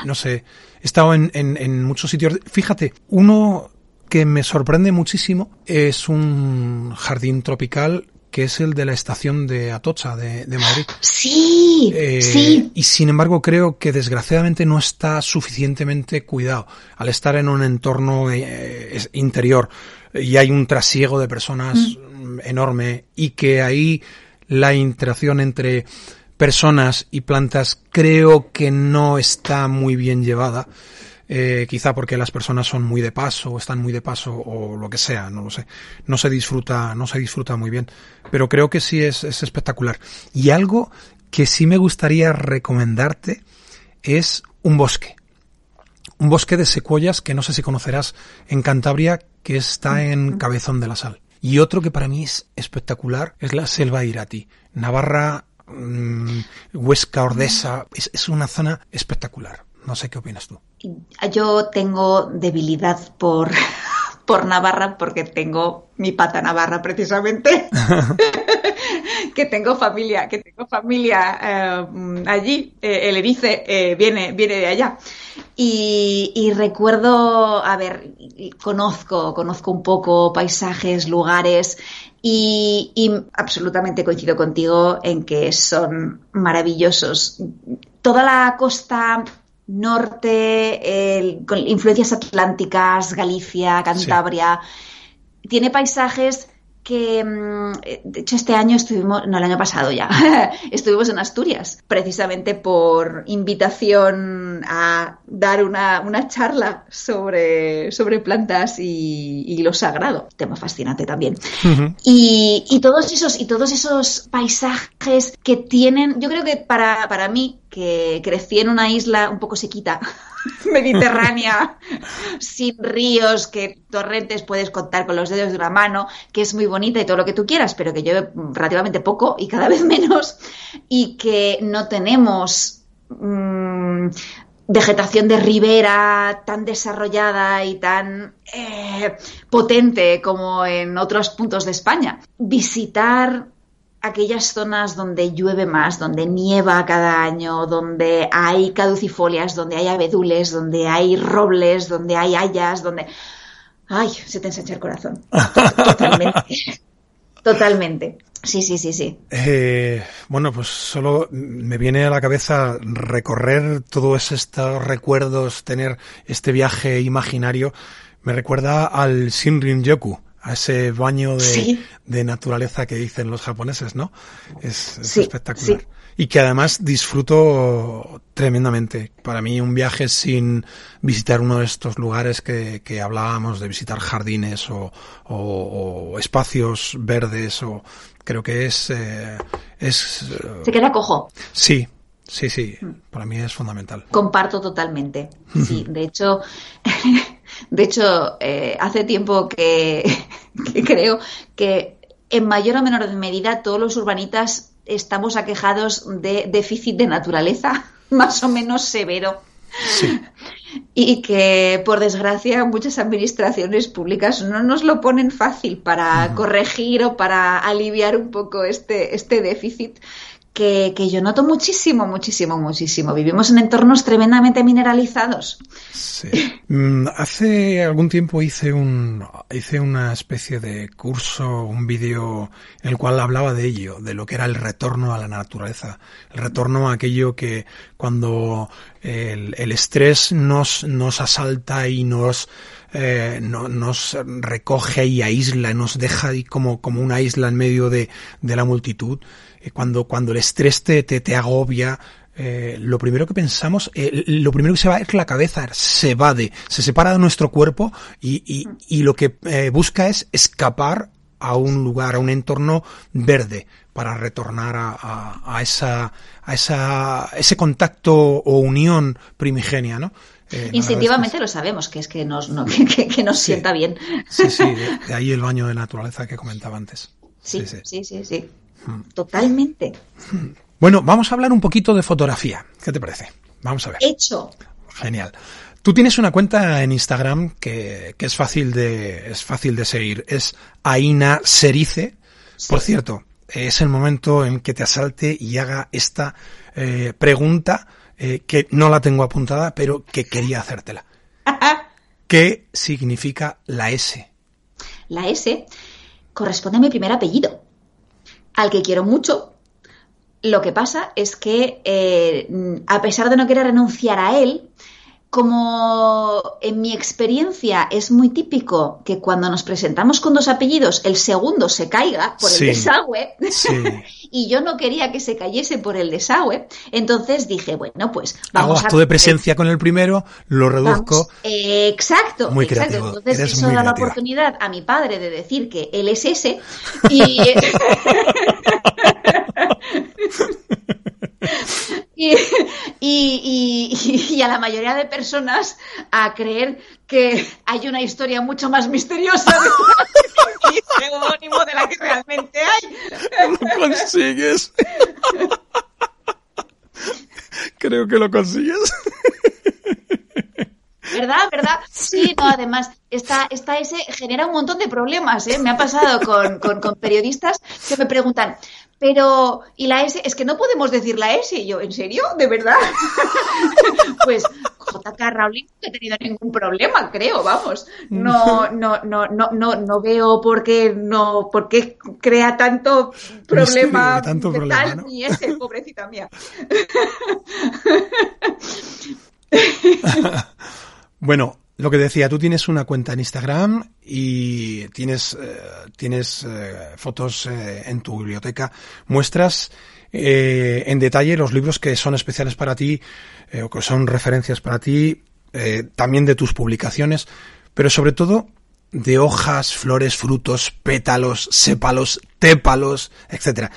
no sé, he estado en, en, muchos sitios. Fíjate, uno que me sorprende muchísimo es un jardín tropical que es el de la estación de Atocha de, Madrid. Sí, eh, sí. Y sin embargo creo que desgraciadamente no está suficientemente cuidado al estar en un entorno eh, interior y hay un trasiego de personas mm. enorme y que ahí la interacción entre personas y plantas creo que no está muy bien llevada eh, quizá porque las personas son muy de paso o están muy de paso o lo que sea, no lo sé. No se disfruta, no se disfruta muy bien, pero creo que sí es, es espectacular. Y algo que sí me gustaría recomendarte es un bosque. Un bosque de secuoyas que no sé si conocerás en Cantabria, que está en Cabezón de la Sal. Y otro que para mí es espectacular es la selva Irati. Navarra, mm, Huesca, Ordesa, es, es una zona espectacular. No sé qué opinas tú. Yo tengo debilidad por, por Navarra porque tengo mi pata Navarra precisamente. que tengo familia, que tengo familia eh, allí. Eh, el Erice eh, viene, viene de allá. Y, recuerdo, a ver, conozco, conozco un poco paisajes, lugares. Y, y absolutamente coincido contigo en que son maravillosos. Toda la costa norte, con influencias atlánticas, Galicia, Cantabria. Tiene paisajes que, mm, de hecho, este año estuvimos, no, el año pasado ya, estuvimos en Asturias, precisamente por invitación a dar una, charla sobre, sobre plantas y, lo sagrado, tema fascinante también. y, y, todos esos, y todos esos paisajes que tienen, yo creo que para, para mí, que crecí en una isla un poco sequita, mediterránea, sin ríos, que torrentes puedes contar con los dedos de una mano, que es muy bonita y todo lo que tú quieras, pero que llueve relativamente poco y cada vez menos, y que no tenemos mm, vegetación de ribera tan desarrollada y tan eh, potente como en otros puntos de España. Visitar aquellas zonas donde llueve más, donde nieva cada año, donde hay caducifolias, donde hay abedules, donde hay robles, donde hay hayas, donde... ¡Ay! Se te ensancha el corazón. Totalmente. Totalmente. Sí, sí, sí, sí. Eh, bueno, pues solo me viene a la cabeza recorrer todos estos recuerdos, tener este viaje imaginario. Me recuerda al Shinrin Yoku, a ese baño de, naturaleza que dicen los japoneses, ¿no? Es, espectacular. Y que además disfruto tremendamente. Para mí un viaje sin visitar uno de estos lugares que, hablábamos, de visitar jardines o, espacios verdes, o creo que es... Eh, es eh, Se queda cojo. Sí, Sí, sí, para mí es fundamental. Comparto totalmente. Sí, de hecho, de hecho, eh, hace tiempo que, creo que en mayor o menor medida todos los urbanitas estamos aquejados de déficit de naturaleza, más o menos severo. Sí. Y que, por desgracia, muchas administraciones públicas no nos lo ponen fácil para corregir o para aliviar un poco este, este déficit que, yo noto muchísimo, muchísimo, muchísimo. Vivimos en entornos tremendamente mineralizados. Sí. Mm, hace algún tiempo hice un hice una especie de curso, un vídeo en el cual hablaba de ello, de lo que era el retorno a la naturaleza, el retorno a aquello que cuando el, estrés nos, nos asalta y nos eh, nos recoge y aísla, nos deja ahí como, como una isla en medio de, de la multitud, eh, cuando, cuando el estrés te, te, agobia, eh, lo primero que pensamos, eh, lo primero que se va es la cabeza, se va de, se separa de nuestro cuerpo y, y, y lo que busca es escapar a un lugar, a un entorno verde, para retornar a, a, a esa, a esa, ese contacto o unión primigenia, ¿no? Instintivamente lo sabemos, que es que nos, no, que, nos sienta bien. Sí, sí, de, ahí el baño de naturaleza que comentaba antes. sí, sí, sí. sí. Totalmente. Bueno, vamos a hablar un poquito de fotografía. ¿Qué te parece? Vamos a ver. Hecho. Genial. Tú tienes una cuenta en Instagram que, es fácil de es fácil de seguir. Es Aina Serice. Por cierto, es el momento en que te asalte y haga esta eh, pregunta eh, que no la tengo apuntada, pero que quería hacértela. ¿Qué significa la S? La S corresponde a mi primer apellido al que quiero mucho. Lo que pasa es que, eh, a pesar de no querer renunciar a él, como en mi experiencia es muy típico que cuando nos presentamos con dos apellidos el segundo se caiga por el desagüe y yo no quería que se cayese por el desagüe, entonces dije, bueno, pues vamos Hago acto de presencia con el primero, lo reduzco. exacto, muy exacto. Entonces eso da la oportunidad a mi padre de decir que él es ese y y, y, a la mayoría de personas a creer que hay una historia mucho más misteriosa de seudónimo de la que realmente hay. Lo consigues. Creo que lo consigues. ¿Verdad? ¿Verdad? Sí, no, además, esta, esta S genera un montón de problemas, ¿eh? Me ha pasado con, con, con periodistas que me preguntan, pero, ¿y la S? Es que no podemos decir la S. Y yo, ¿en serio? ¿De verdad? pues JK Rowling no he tenido ningún problema, creo, vamos. No, no, no, no, no, no veo por qué, no, por qué crea tanto problema tanto problema, ¿no? ni S, pobrecita mía. bueno, lo que decía, tú tienes una cuenta en Instagram y tienes, eh, tienes eh, fotos eh, en tu biblioteca. Muestras en detalle los libros que son especiales para ti o que son referencias para ti, también de tus publicaciones, pero sobre todo de hojas, flores, frutos, pétalos, sépalos, tépalos, etc.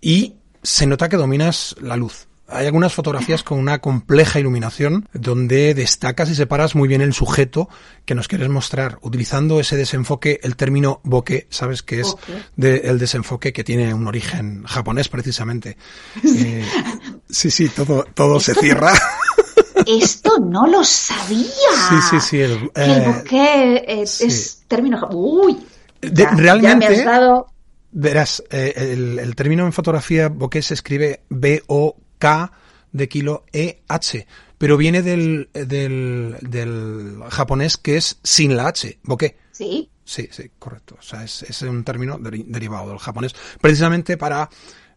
Y se nota que dominas la luz. Hay algunas fotografías con una compleja iluminación donde destacas y separas muy bien el sujeto que nos quieres mostrar, utilizando ese desenfoque, el término bokeh, sabes que es el desenfoque que tiene un origen japonés precisamente. Eh, sí, sí, todo, todo se cierra. esto no lo sabía. Sí, sí, sí. El, que el eh, bokeh es, sí. es término. ja- Uy. De- ya- realmente- Ya me has dado. Verás, eh, el, el término en fotografía bokeh se escribe B-O-K de kilo E-H, pero viene del, del, del japonés que es sin la H, bokeh. Sí. Sí, sí, correcto. O sea, es, es un término deri- derivado del japonés, precisamente para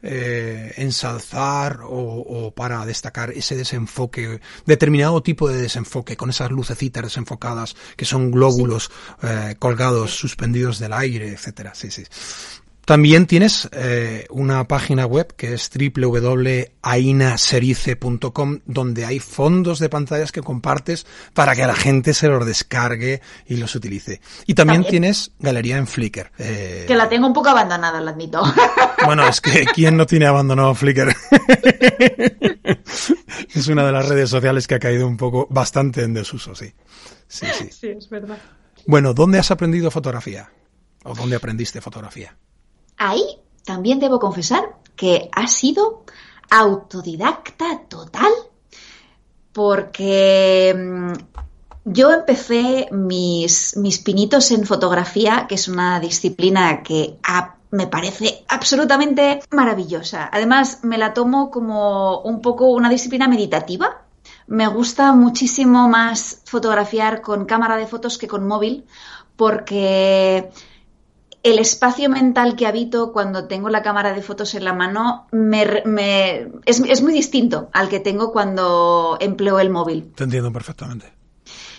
eh, ensalzar o, o para destacar ese desenfoque, determinado tipo de desenfoque, con esas lucecitas desenfocadas que son glóbulos eh, colgados, suspendidos del aire, etcétera. Sí, sí. También tienes eh, una página web que es www.ainaserice.com donde hay fondos de pantallas que compartes para que la gente se los descargue y los utilice. Y también, También. tienes galería en Flickr. eh, Que la tengo un poco abandonada, lo admito. Bueno, es que ¿quién no tiene abandonado Flickr? es una de las redes sociales que ha caído un poco, bastante en desuso, sí. Sí, sí. Sí, es verdad. Bueno, ¿dónde has aprendido fotografía? ¿O dónde aprendiste fotografía? Ahí también debo confesar que ha sido autodidacta total, porque mm, yo empecé mis, mis pinitos en fotografía, que es una disciplina que me parece absolutamente maravillosa. Además, me la tomo como un poco una disciplina meditativa. Me gusta muchísimo más fotografiar con cámara de fotos que con móvil, porque el espacio mental que habito cuando tengo la cámara de fotos en la mano me, es, es muy distinto al que tengo cuando empleo el móvil. Te entiendo perfectamente.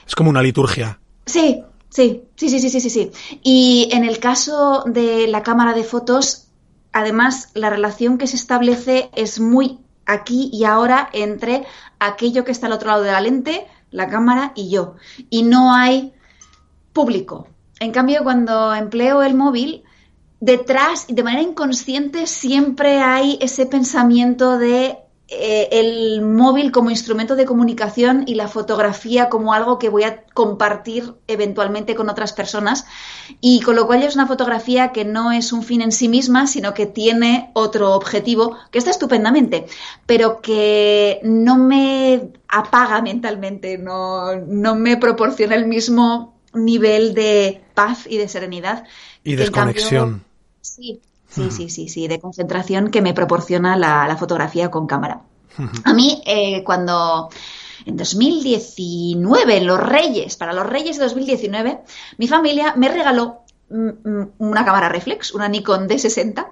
Es como una liturgia. Sí, sí, sí, sí, sí, sí, sí, sí. Y en el caso de la cámara de fotos, además, la relación que se establece es muy aquí y ahora entre aquello que está al otro lado de la lente, la cámara y yo. Y no hay público. En cambio, cuando empleo el móvil, detrás, de manera inconsciente, siempre hay ese pensamiento de eh, el móvil como instrumento de comunicación y la fotografía como algo que voy a compartir eventualmente con otras personas. Y con lo cual es una fotografía que no es un fin en sí misma, sino que tiene otro objetivo, que está estupendamente, pero que no me apaga mentalmente, no, no me proporciona el mismo nivel de paz y de serenidad. Y cambio- desconexión. Sí, sí, sí, sí, sí, de concentración que me proporciona la, la fotografía con cámara. A mí, eh, cuando en 2019, en los Reyes, para los Reyes de 2019, mi familia me regaló una cámara reflex, una Nikon D60,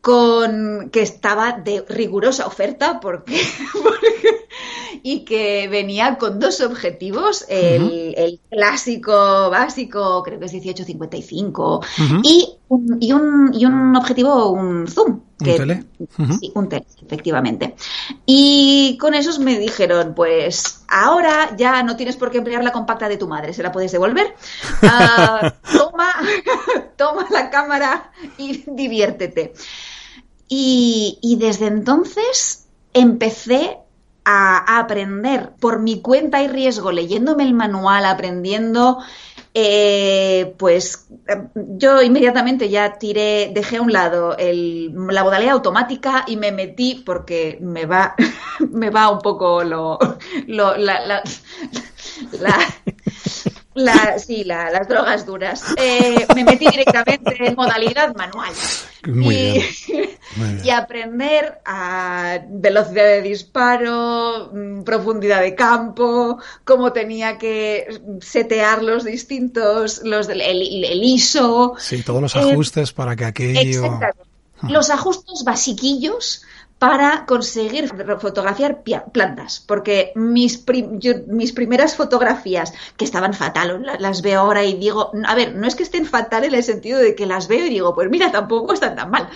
con que estaba de rigurosa oferta porque, porque- y que venía con dos objetivos, el, el clásico básico, creo que es 1855, Ujú. y, un, y, un, y un objetivo, un zoom. ¿Un tele? Sí, un tele, efectivamente. Y con esos me dijeron, pues ahora ya no tienes por qué emplear la compacta de tu madre, se la puedes devolver. Ah, toma, toma la cámara y diviértete. Y, y desde entonces empecé a, aprender. Por mi cuenta y riesgo, leyéndome el manual, aprendiendo, eh, pues eh, yo inmediatamente ya tiré, dejé a un lado la modalidad automática y me metí porque me va, me va un poco lo, lo- la- la- la- sí, la- las drogas duras. Eh, me metí directamente en modalidad manual. Muy y, bien. Muy bien. y aprender a velocidad de disparo, mm, profundidad de campo, cómo tenía que setear los distintos, los del el, el ISO. Sí, todos los Eh, ajustes para que aquello... Exactamente. Los ajustes basiquillos para conseguir fotografiar plantas, porque mis, mis primeras fotografías, que estaban fatal, la- las veo ahora y digo, a ver, no es que estén fatal en el sentido de que las veo y digo, pues mira, tampoco están tan mal,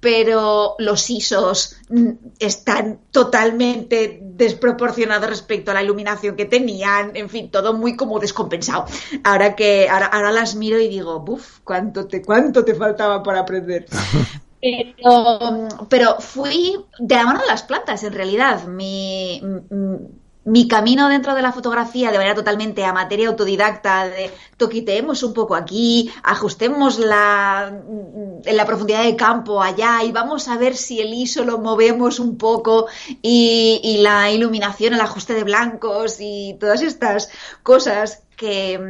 pero los ISOs mm, están totalmente desproporcionados respecto a la iluminación que tenían, en fin, todo muy como descompensado. Ahora que ahora, ahora las miro y digo, buf, cuánto te cuánto te faltaba para aprender. Pero, pero fui de la mano de las plantas, en realidad. Mi, mi camino dentro de la fotografía de manera totalmente amateur y autodidacta, de toquiteemos un poco aquí, ajustemos la, la profundidad de campo allá y vamos a ver si el ISO lo movemos un poco y, y la iluminación, el ajuste de blancos y todas estas cosas que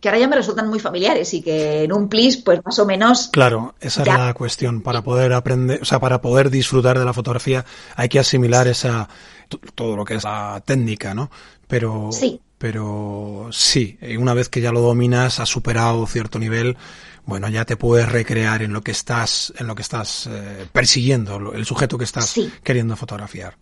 que ahora ya me resultan muy familiares y que en un plis, pues más o menos. Claro, esa es la cuestión. Para poder aprender, o sea, para poder disfrutar de la fotografía hay que asimilar esa, todo lo que es la técnica, ¿no? Pero, sí. pero sí, una vez que ya lo dominas, has superado cierto nivel, bueno, ya te puedes recrear en lo que estás, en lo que estás eh, persiguiendo, el sujeto que estás queriendo fotografiar.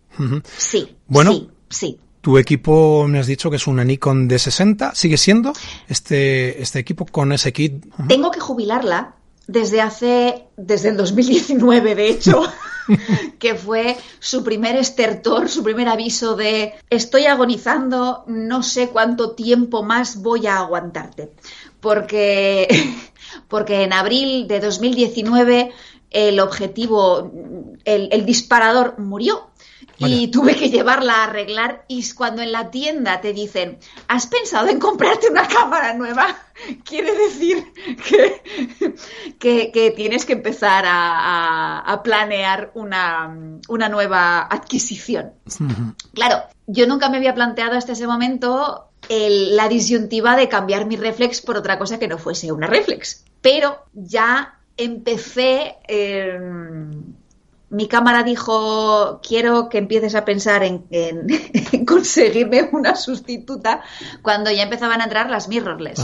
Sí. Bueno. Sí, sí. Tu equipo me has dicho que es una Nikon D60, ¿sigue siendo este, este equipo con ese kit? Tengo que jubilarla desde hace, desde el 2019 de hecho, que fue su primer estertor, su primer aviso de estoy agonizando, no sé cuánto tiempo más voy a aguantarte. Porque, porque en abril de 2019 el objetivo, el, el disparador murió y tuve que llevarla a arreglar y cuando en la tienda te dicen, ¿has pensado en comprarte una cámara nueva? Quiere decir que, que, tienes que empezar a, planear una, una, nueva adquisición. Claro, yo nunca me había planteado hasta ese momento la disyuntiva de cambiar mi reflex por otra cosa que no fuese una reflex. Pero ya empecé mi cámara dijo, quiero que empieces a pensar en, conseguirme una sustituta cuando ya empezaban a entrar las mirrorless.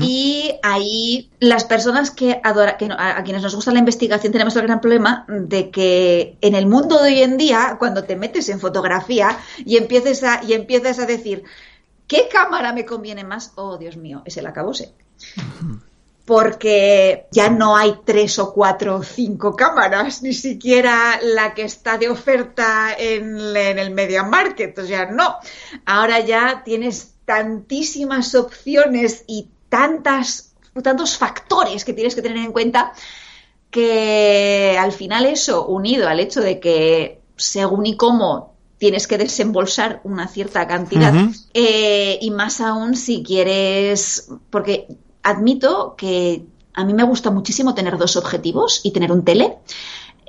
Y ahí las personas que, adora, que a, quienes nos gusta la investigación tenemos el gran problema de que en el mundo de hoy en día, cuando te metes en fotografía y empieces a, y empiezas a decir, ¿qué cámara me conviene más? Oh, Dios mío, es el acabose porque ya no hay tres o cuatro o cinco cámaras, ni siquiera la que está de oferta en, el Media Market, o sea, no. Ahora ya tienes tantísimas opciones y tantas, tantos factores que tienes que tener en cuenta que al final eso, unido al hecho de que según y cómo tienes que desembolsar una cierta cantidad eh, y más aún si quieres, porque admito que a mí me gusta muchísimo tener dos objetivos y tener un tele.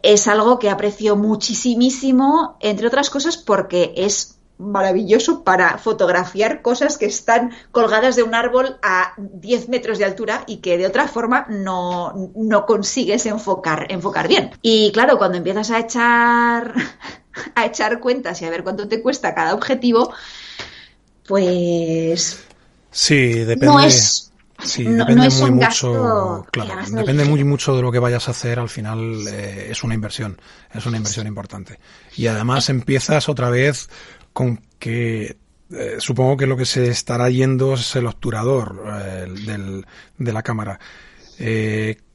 Es algo que aprecio muchísimo, entre otras cosas, porque es maravilloso para fotografiar cosas que están colgadas de un árbol a 10 metros de altura y que de otra forma no, no consigues enfocar, enfocar bien. Y claro, cuando empiezas a echar, a echar cuentas y a ver cuánto te cuesta cada objetivo, pues... Sí, depende. No es Sí, depende muy mucho, claro, depende muy mucho de lo que vayas a hacer. Al final eh, es una inversión, es una inversión importante. Y además empiezas otra vez con que eh, supongo que lo que se estará yendo es el obturador eh, del, de la cámara.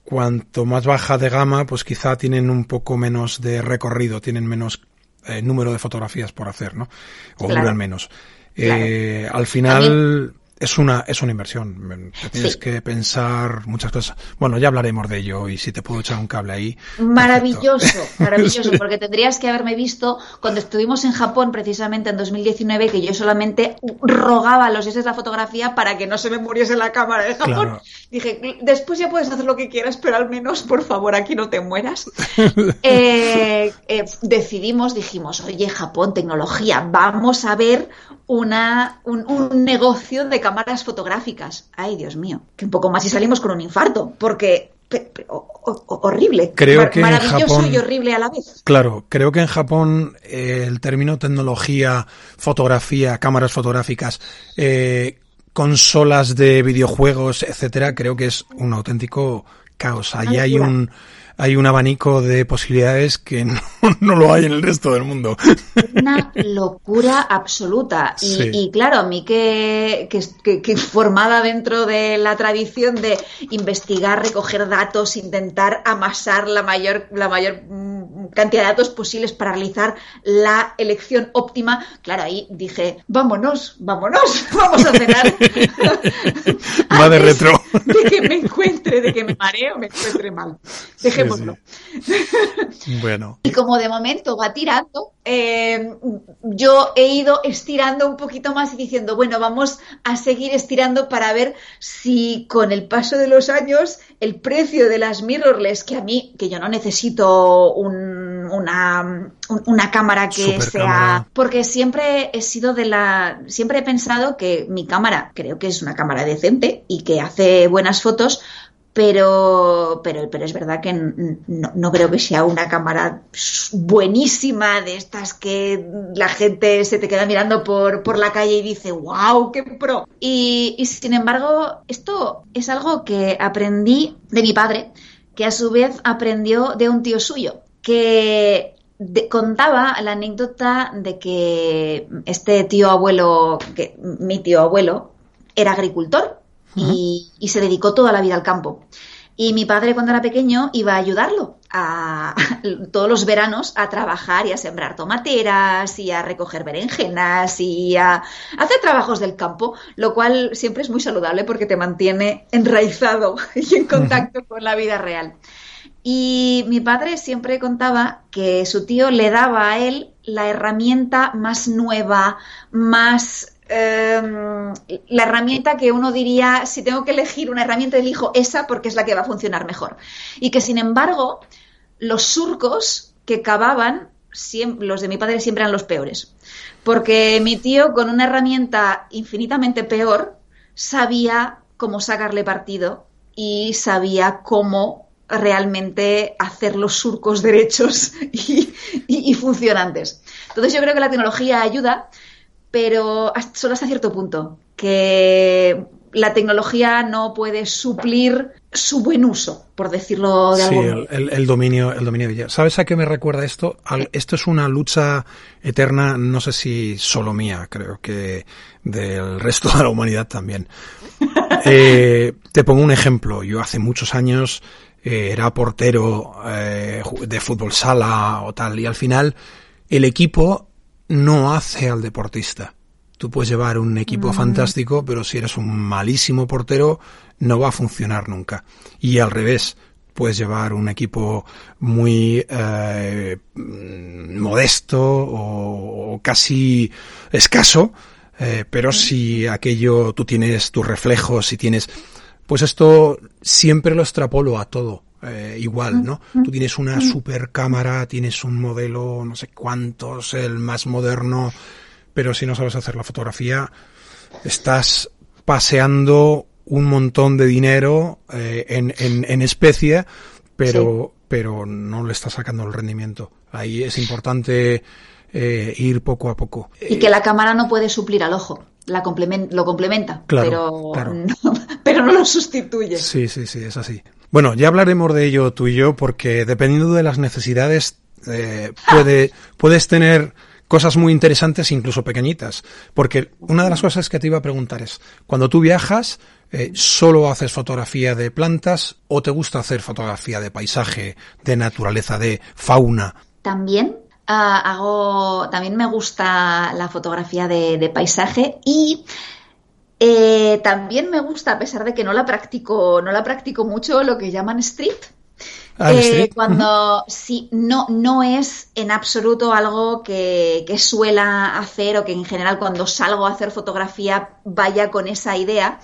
cuanto más baja de gama, pues quizá tienen un poco menos de recorrido, tienen menos número de fotografías por hacer, ¿no? O duran menos. al final es una, es una inversión. Tienes que pensar muchas cosas. Bueno, ya hablaremos de ello y si te puedo echar un cable ahí. Maravilloso, maravilloso, porque tendrías que haberme visto cuando estuvimos en Japón precisamente en 2019 que yo solamente rogaba a los dioses de la fotografía para que no se me muriese la cámara de Japón. Dije, después ya puedes hacer lo que quieras, pero al menos, por favor, aquí no te mueras. Eh, eh, decidimos, dijimos, oye, Japón, tecnología, vamos a ver una, un, un negocio de cámaras fotográficas. Ay, Dios mío, que un poco más y salimos con un infarto, porque horrible. Creo que maravilloso y horrible a la vez. Claro, creo que en Japón eh, el término tecnología, fotografía, cámaras fotográficas, eh, consolas de videojuegos, etcétera, creo que es un auténtico caos. Allí hay un hay un abanico de posibilidades que no, lo hay en el resto del mundo. Una locura absoluta. Y, claro, a mí que, que, que, formada dentro de la tradición de investigar, recoger datos, intentar amasar la mayor, la mayor mm, cantidad de datos posibles para realizar la elección óptima, claro, ahí dije, vámonos, vámonos, vamos a cenar. Va de retro. De que me encuentre, de que me mareo, me encuentre mal. Dejémoslo. bueno. Y como de momento va tirando, eh, yo he ido estirando un poquito más y diciendo, bueno, vamos a seguir estirando para ver si con el paso de los años el precio de las mirrorless, que a mí, que yo no necesito una, una cámara que sea... Porque siempre he sido de la... Siempre he pensado que mi cámara, creo que es una cámara decente y que hace buenas fotos, pero, pero, pero es verdad que no, creo que sea una cámara buenísima de estas que la gente se te queda mirando por, por la calle y dice, wow, qué pro. Y sin embargo, esto es algo que aprendí de mi padre, que a su vez aprendió de un tío suyo, que contaba la anécdota de que este tío abuelo, que mi tío abuelo, era agricultor y, se dedicó toda la vida al campo. Y mi padre cuando era pequeño iba a ayudarlo a, todos los veranos a trabajar y a sembrar tomateras y a recoger berenjenas y a, hacer trabajos del campo, lo cual siempre es muy saludable porque te mantiene enraizado y en contacto con la vida real. Y mi padre siempre contaba que su tío le daba a él la herramienta más nueva, más Em, la herramienta que uno diría, si tengo que elegir una herramienta, elijo esa porque es la que va a funcionar mejor. Y que sin embargo, los surcos que cavaban, los de mi padre siempre eran los peores. Porque mi tío, con una herramienta infinitamente peor, sabía cómo sacarle partido y sabía cómo realmente hacer los surcos derechos y, y funcionantes. Entonces yo creo que la tecnología ayuda, pero solo hasta cierto punto, que la tecnología no puede suplir su buen uso, por decirlo de algún modo. Sí, el, dominio, el dominio de ¿Sabes a qué me recuerda esto? esto es una lucha eterna, no sé si solo mía, creo que del resto de la humanidad también. Eh, te pongo un ejemplo. Yo hace muchos años eh, era portero eh, de fútbol sala o tal, y al final el equipo no hace al deportista. Tú puedes llevar un equipo mm. fantástico, pero si eres un malísimo portero, no va a funcionar nunca. Y al revés, puedes llevar un equipo muy eh, modesto o, casi escaso, eh, pero si aquello tú tienes tus reflejos, si tienes, pues esto siempre lo extrapolo a todo. Eh, igual, ¿no? Tú tienes una super cámara, tienes un modelo, no sé cuántos, el más moderno, pero si no sabes hacer la fotografía, estás paseando un montón de dinero eh, en, en, especie, pero, pero no le estás sacando el rendimiento. Ahí es importante eh, ir poco a poco. Y que la cámara no puede suplir al ojo. La lo complementa, pero, pero no lo sustituye. Sí, sí, sí, es así. Bueno, ya hablaremos de ello tú y yo porque dependiendo de las necesidades eh, puede, puedes tener cosas muy interesantes, incluso pequeñitas. Porque una de las cosas que te iba a preguntar es, cuando tú viajas, eh, ¿solo haces fotografía de plantas o te gusta hacer fotografía de paisaje, de naturaleza, de fauna? También ah, hago, también me gusta la fotografía de paisaje y eh, también me gusta, a pesar de que no la practico, no la practico mucho, lo que llaman street. Ah, eh, cuando sí, no, no es en absoluto algo que, que, suela hacer o que en general cuando salgo a hacer fotografía vaya con esa idea,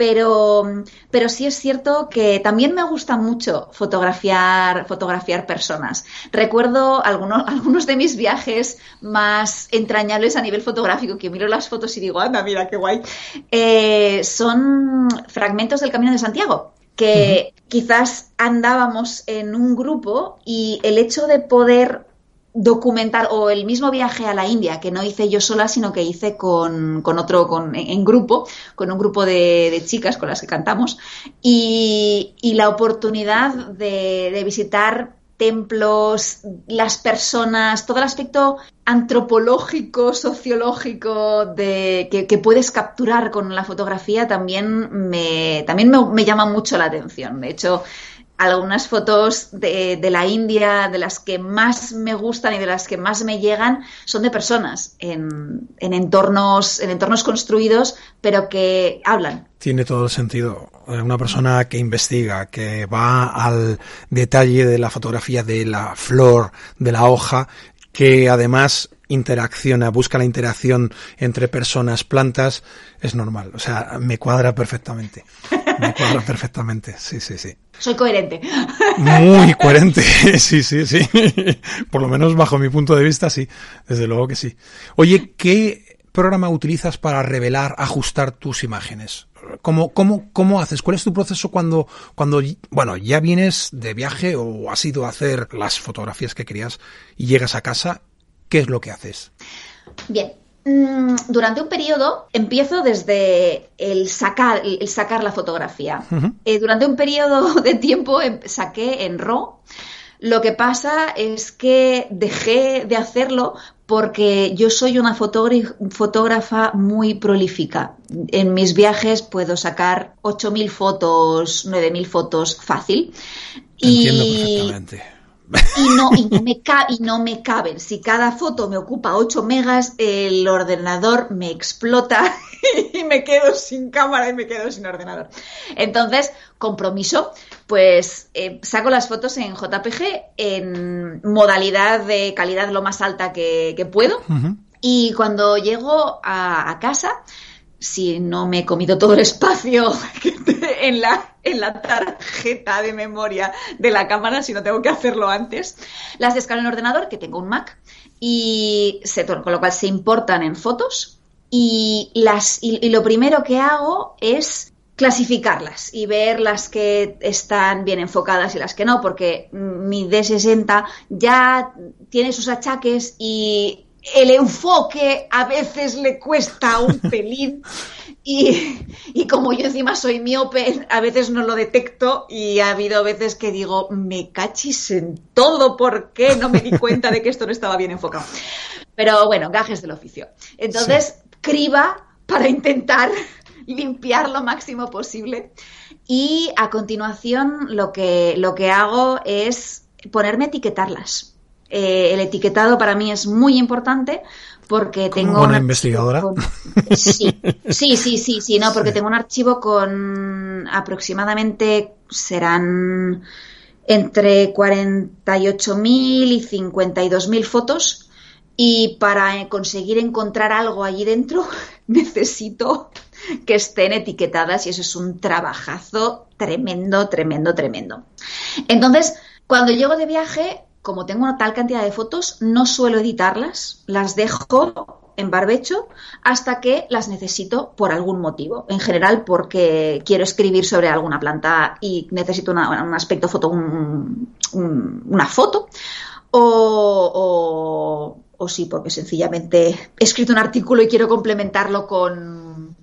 pero, pero sí es cierto que también me gusta mucho fotografiar, fotografiar personas. Recuerdo algunos, algunos de mis viajes más entrañables a nivel fotográfico, que miro las fotos y digo, anda, mira qué guay, eh, son fragmentos del Camino de Santiago que quizás andábamos en un grupo y el hecho de poder documentar o el mismo viaje a la India que no hice yo sola sino que hice con, otro con, en grupo con un grupo de, chicas con las que cantamos y, la oportunidad de, visitar templos, las personas, todo el aspecto antropológico, sociológico de, que, puedes capturar con la fotografía también me, también me llama mucho la atención. De hecho, algunas fotos de, la India, de las que más me gustan y de las que más me llegan, son de personas en, entornos, en entornos construidos, pero que hablan. Tiene todo el sentido. Una persona que investiga, que va al detalle de la fotografía de la flor, de la hoja, que además interacciona, busca la interacción entre personas, plantas, es normal. O sea, me cuadra perfectamente. Me cuadra perfectamente. Sí, sí, sí. Soy coherente. Muy coherente. Sí, sí, sí. Por lo menos bajo mi punto de vista, sí. Desde luego que sí. Oye, ¿qué programa utilizas para revelar, ajustar tus imágenes? ¿Cómo, cómo, cómo haces? ¿Cuál es tu proceso cuando, cuando, bueno, ya vienes de viaje o has ido a hacer las fotografías que querías y llegas a casa ¿Qué es lo que haces? Bien, durante un periodo empiezo desde el sacar, el sacar la fotografía. Eh, durante un periodo de tiempo em, saqué en RAW. Lo que pasa es que dejé de hacerlo porque yo soy una fotógrafa muy prolífica. En mis viajes puedo sacar 8.000 fotos, 9.000 fotos fácil. Entiendo perfectamente y no, y no, me y no me caben. Si cada foto me ocupa 8 megas, el ordenador me explota y me quedo sin cámara y me quedo sin ordenador. Entonces, compromiso, pues eh, saco las fotos en JPG en modalidad de calidad lo más alta que, puedo. Y cuando llego a casa, si no me he comido todo el espacio en la, en la tarjeta de memoria de la cámara, si no tengo que hacerlo antes, las descargo en el ordenador, que tengo un Mac, y con lo cual se importan en fotos. Y, las, y, lo primero que hago es clasificarlas y ver las que están bien enfocadas y las que no, porque mi D60 ya tiene sus achaques y el enfoque a veces le cuesta un pelín y, como yo encima soy miope, a veces no lo detecto y ha habido veces que digo, me cachis en todo, ¿por qué no me di cuenta de que esto no estaba bien enfocado? Pero bueno, gajes del oficio. Entonces, criba para intentar limpiar lo máximo posible y a continuación lo que, lo que hago es ponerme a etiquetarlas eh, el etiquetado para mí es muy importante porque tengo una investigadora. Sí, sí, sí, sí, sí, no, porque tengo un archivo con aproximadamente serán entre 48.000 y 52.000 fotos y para conseguir encontrar algo allí dentro necesito que estén etiquetadas y eso es un trabajazo tremendo, tremendo, tremendo. Entonces, cuando llego de viaje, como tengo una tal cantidad de fotos, no suelo editarlas, las dejo en barbecho hasta que las necesito por algún motivo. En general, porque quiero escribir sobre alguna planta y necesito un aspecto foto, una foto. O, o, sí, porque sencillamente he escrito un artículo y quiero complementarlo con,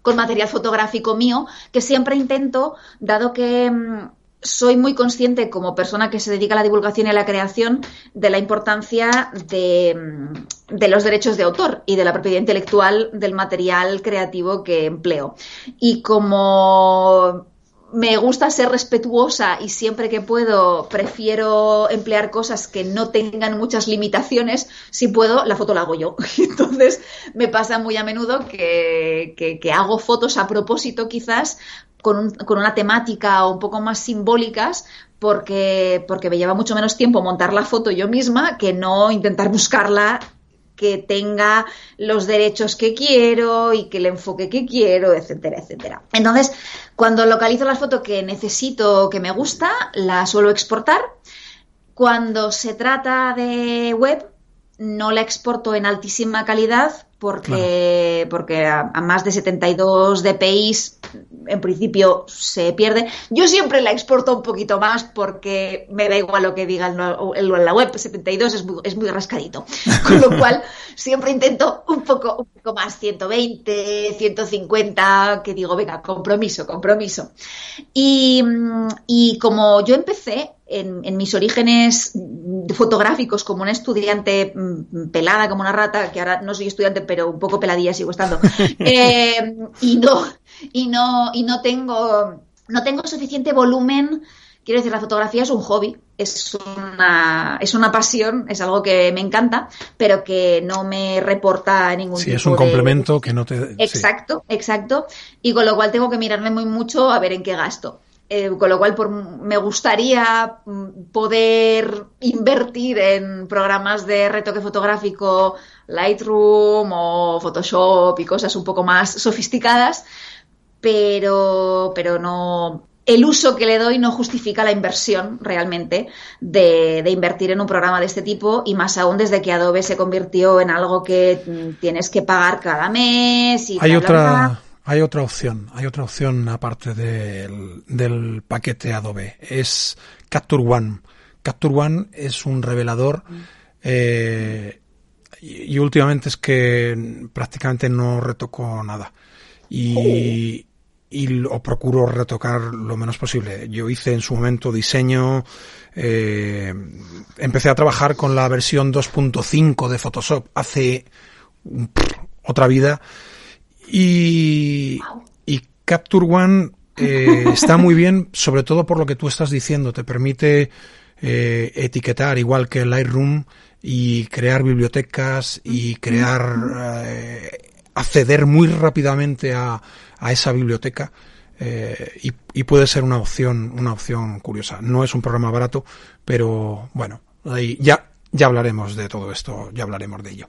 con material fotográfico mío, que siempre intento, dado que mm, soy muy consciente como persona que se dedica a la divulgación y a la creación de la importancia de, de, los derechos de autor y de la propiedad intelectual del material creativo que empleo. Y como me gusta ser respetuosa y siempre que puedo prefiero emplear cosas que no tengan muchas limitaciones. Si puedo, la foto la hago yo. Entonces me pasa muy a menudo que hago fotos a propósito quizás con, con, una temática un poco más simbólicas porque, porque me lleva mucho menos tiempo montar la foto yo misma que no intentar buscarla que tenga los derechos que quiero y que el enfoque que quiero, etcétera, etcétera. Entonces, cuando localizo la foto que necesito, que me gusta, la suelo exportar. Cuando se trata de web, no la exporto en altísima calidad porque, porque a, más de 72 dpi en principio se pierde. Yo siempre la exporto un poquito más porque me da igual lo que diga en la web, 72 es muy, es muy rascadito. Con lo cual siempre intento un poco, un poco más, 120, 150, que digo, venga, compromiso, compromiso. Y, y como yo empecé en, mis orígenes fotográficos como una estudiante mm, pelada como una rata, que ahora no soy estudiante, pero un poco peladilla sigo estando, eh, y no, y no, y no tengo, no tengo suficiente volumen Quiero decir, la fotografía es un hobby, es una, es una pasión, es algo que me encanta, pero que no me reporta ningún sí, es un complemento que no te... Exacto, exacto. Y con lo cual tengo que mirarme muy mucho a ver en qué gasto. Eh, con lo cual por, me gustaría mm, poder invertir en programas de retoque fotográfico, Lightroom o Photoshop y cosas un poco más sofisticadas, pero, pero no, el uso que le doy no justifica la inversión realmente de, invertir en un programa de este tipo y más aún desde que Adobe se convirtió en algo que mm, tienes que pagar cada mes. Y hay otra, hay otra opción, hay otra opción aparte del, paquete Adobe, es Capture One. Capture One es un revelador eh, y, últimamente es que prácticamente no retoco nada. Y, oh y lo procuro retocar lo menos posible. Yo hice en su momento diseño, eh, empecé a trabajar con la versión 2.5 de Photoshop hace otra vida y, y Capture One eh, está muy bien, sobre todo por lo que tú estás diciendo, te permite eh, etiquetar igual que Lightroom y crear bibliotecas y crear acceder muy rápidamente a, a esa biblioteca eh, y, puede ser una opción, una opción curiosa. No es un programa barato, pero bueno, ahí ya, ya hablaremos de todo esto, ya hablaremos de ello.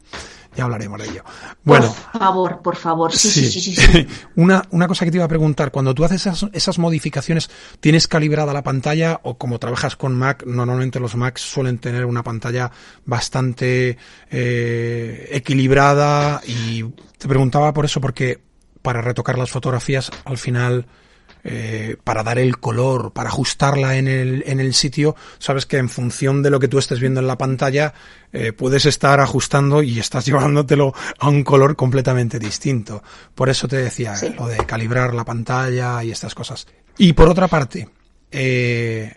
Ya hablaremos de ello. Bueno, por favor, por favor. Sí, sí, sí, sí, una, una cosa que te iba a preguntar, cuando tú haces esas, esas modificaciones, ¿tienes calibrada la pantalla o como trabajas con Mac, normalmente los Macs suelen tener una pantalla bastante eh, equilibrada y te preguntaba por eso porque para retocar las fotografías, al final, eh, para dar el color, para ajustarla en el, en el sitio, sabes que en función de lo que tú estés viendo en la pantalla, eh, puedes estar ajustando y estás llevándotelo a un color completamente distinto. Por eso te decía lo de calibrar la pantalla y estas cosas. Y por otra parte, eh,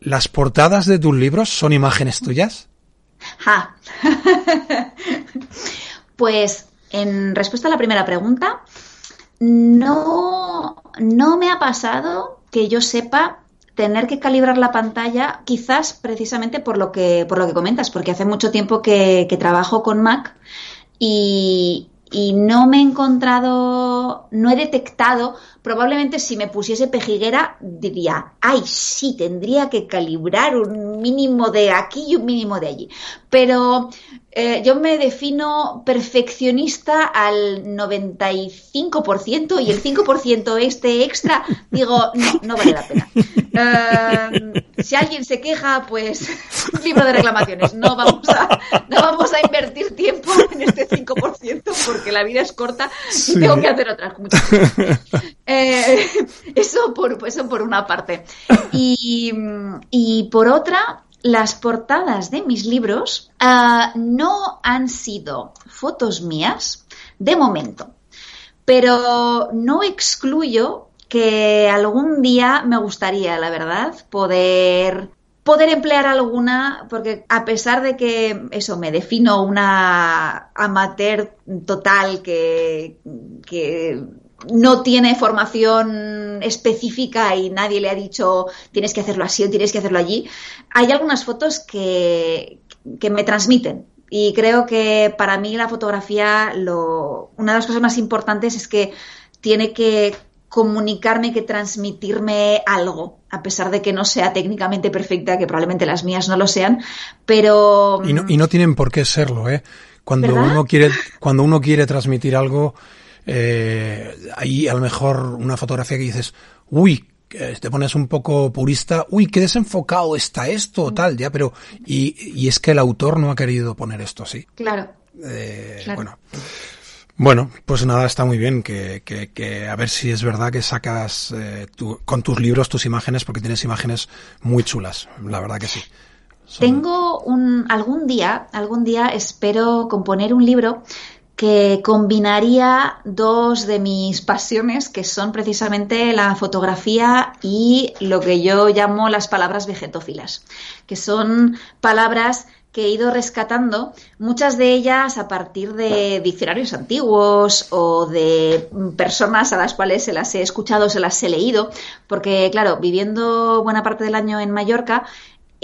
¿las portadas de tus libros son imágenes tuyas? pues en respuesta a la primera pregunta, no, no me ha pasado que yo sepa tener que calibrar la pantalla, quizás precisamente por lo que, por lo que comentas, porque hace mucho tiempo que, trabajo con Mac y, y no me he encontrado, no he detectado, probablemente si me pusiese pejiguera diría, ay, sí, tendría que calibrar un mínimo de aquí y un mínimo de allí. Pero eh, yo me defino perfeccionista al 95% y el 5% este extra, digo, no, no vale la pena. Eh, si alguien se queja, pues libro de reclamaciones. No vamos a, no vamos a invertir tiempo en este 5% porque la vida es corta y tengo que hacer otras muchas eh, eso, por, eso por una parte. Y, y por otra, las portadas de mis libros uh, no han sido fotos mías de momento, pero no excluyo que algún día me gustaría, la verdad, poder poder emplear alguna, porque a pesar de que eso me defino una amateur total que, que no tiene formación específica y nadie le ha dicho tienes que hacerlo así o tienes que hacerlo allí, hay algunas fotos que, que me transmiten. Y creo que para mí la fotografía, lo, una de las cosas más importantes es que tiene que comunicarme, que transmitirme algo, a pesar de que no sea técnicamente perfecta, que probablemente las mías no lo sean, pero... Y no, y no tienen por qué serlo, ¿eh? Cuando uno quiere, cuando uno quiere transmitir algo, eh, hay a lo mejor una fotografía que dices, uy, te pones un poco purista, uy, qué desenfocado está esto, mm. tal, ya, pero, y, y es que el autor no ha querido poner esto así. Claro. Eh, Bueno. Bueno, pues nada, está muy bien que, que, que a ver si es verdad que sacas eh, tu, con tus libros tus imágenes, porque tienes imágenes muy chulas, la verdad que sí. Tengo un algún día, algún día espero componer un libro que combinaría dos de mis pasiones, que son precisamente la fotografía y lo que yo llamo las palabras vegetófilas, que son palabras que he ido rescatando, muchas de ellas a partir de diccionarios antiguos o de personas a las cuales se las he escuchado, se las he leído, porque claro, viviendo buena parte del año en Mallorca,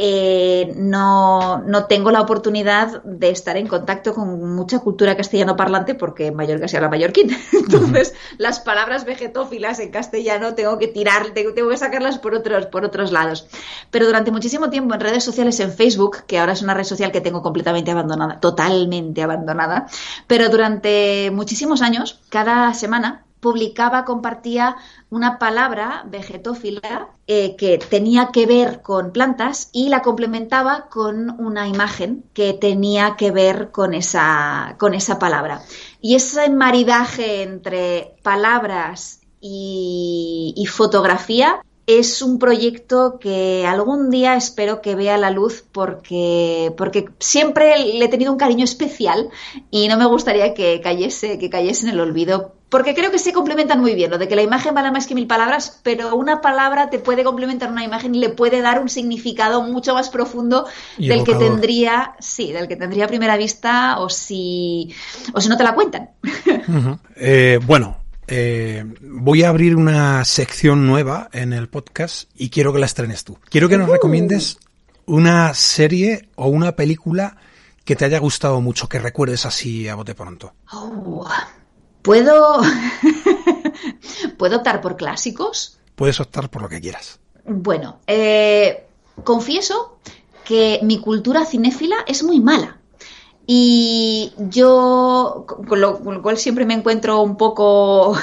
eh, no, no, tengo la oportunidad de estar en contacto con mucha cultura castellano parlante porque en Mallorca se habla mallorquín. Entonces, las palabras vegetófilas en castellano tengo que tirar, tengo, tengo, que sacarlas por otros, por otros lados. Pero durante muchísimo tiempo en redes sociales, en Facebook, que ahora es una red social que tengo completamente abandonada, totalmente abandonada, pero durante muchísimos años, cada semana publicaba, compartía una palabra vegetófila eh, que tenía que ver con plantas y la complementaba con una imagen que tenía que ver con esa, con esa palabra. Y ese maridaje entre palabras y, y fotografía es un proyecto que algún día espero que vea la luz porque, porque siempre le he tenido un cariño especial y no me gustaría que cayese, que cayese en el olvido. Porque creo que se complementan muy bien, lo de que la imagen vale más que mil palabras, pero una palabra te puede complementar una imagen y le puede dar un significado mucho más profundo del que tendría, sí, del que tendría a primera vista o si, o si no te la cuentan. eh, bueno, eh, voy a abrir una sección nueva en el podcast y quiero que la estrenes tú. Quiero que nos uh. recomiendes una serie o una película que te haya gustado mucho, que recuerdes así a bote pronto. Oh, ¿Puedo... ¿Puedo optar por clásicos? Puedes optar por lo que quieras. Bueno, eh, confieso que mi cultura cinéfila es muy mala. Y yo, con lo, cual siempre me encuentro un poco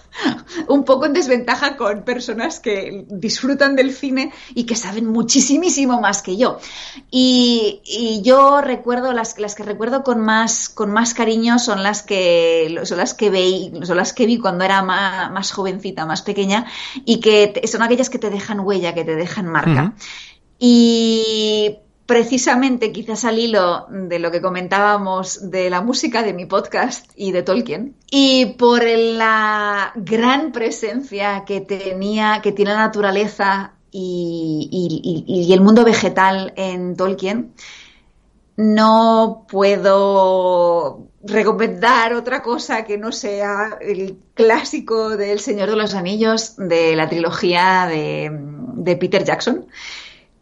un poco en desventaja con personas que disfrutan del cine y que saben muchísimo más que yo. Y, yo recuerdo, las, las, que recuerdo con más, con más cariño son las que, son las que, veí, son las que vi cuando era más, jovencita, más pequeña, y que son aquellas que te dejan huella, que te dejan marca. Y precisamente quizás al hilo de lo que comentábamos de la música de mi podcast y de Tolkien. Y por la gran presencia que tenía que tiene la naturaleza y, el mundo vegetal en Tolkien no puedo recomendar otra cosa que no sea el clásico del Señor de los Anillos de la trilogía de, de Peter Jackson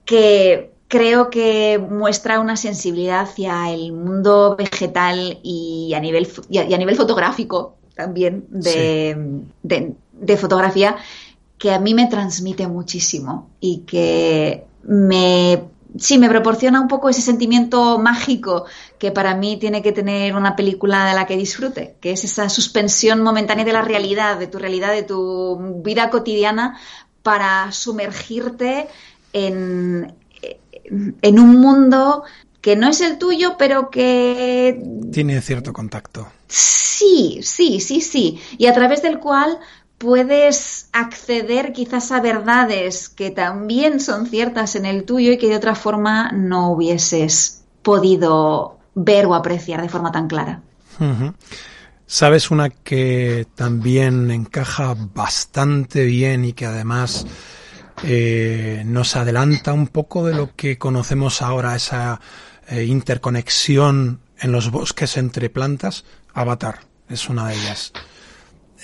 que creo que muestra una sensibilidad hacia el mundo vegetal y a nivel, y a, nivel fotográfico también de, de, fotografía que a mí me transmite muchísimo y que me sí me proporciona un poco ese sentimiento mágico que para mí tiene que tener una película de la que disfrute, que es esa suspensión momentánea de la realidad, de tu realidad, de tu vida cotidiana, para sumergirte en, en un mundo que no es el tuyo, pero que... Tiene cierto contacto. Sí, sí, sí, sí. Y a través del cual puedes acceder quizás a verdades que también son ciertas en el tuyo y que de otra forma no hubieses podido ver o apreciar de forma tan clara. ¿Sabes una que también encaja bastante bien y que además eh, nos adelanta un poco de lo que conocemos ahora, esa eh, interconexión en los bosques entre plantas. Avatar es una de ellas.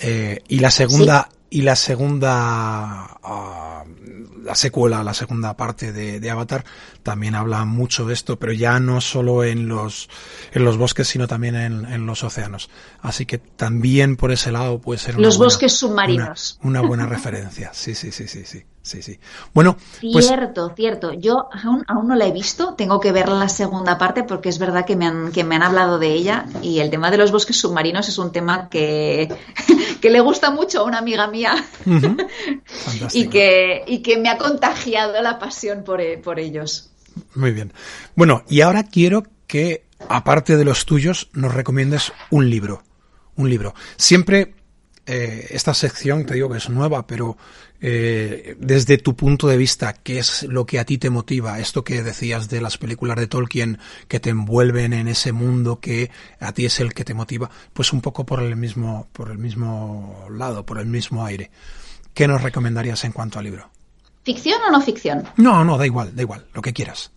Eh, y la segunda, y la segunda, uh, la secuela, la segunda parte de, de, Avatar también habla mucho de esto, pero ya no solo en los, en los bosques, sino también en, en los océanos. Así que también por ese lado puede ser los bosques submarinos. Una, una buena referencia. Sí, sí, sí, sí, sí. Sí, sí. Bueno, pues cierto, cierto. Yo aún, aún, no la he visto, tengo que ver la segunda parte porque es verdad que me, han, que me han hablado de ella y el tema de los bosques submarinos es un tema que, que le gusta mucho a una amiga mía y, que, y que me ha contagiado la pasión por, por ellos. Muy bien. Bueno, y ahora quiero que, aparte de los tuyos, nos recomiendes un libro. Un libro. Siempre eh, esta sección, te digo que es nueva, pero eh, desde tu punto de vista, ¿qué es lo que a ti te motiva? Esto que decías de las películas de Tolkien que te envuelven en ese mundo que a ti es el que te motiva, pues un poco por el mismo, por el mismo lado, por el mismo aire. ¿Qué nos recomendarías en cuanto al libro? ¿Ficción o no ficción? No, no, da igual, da igual, lo que quieras.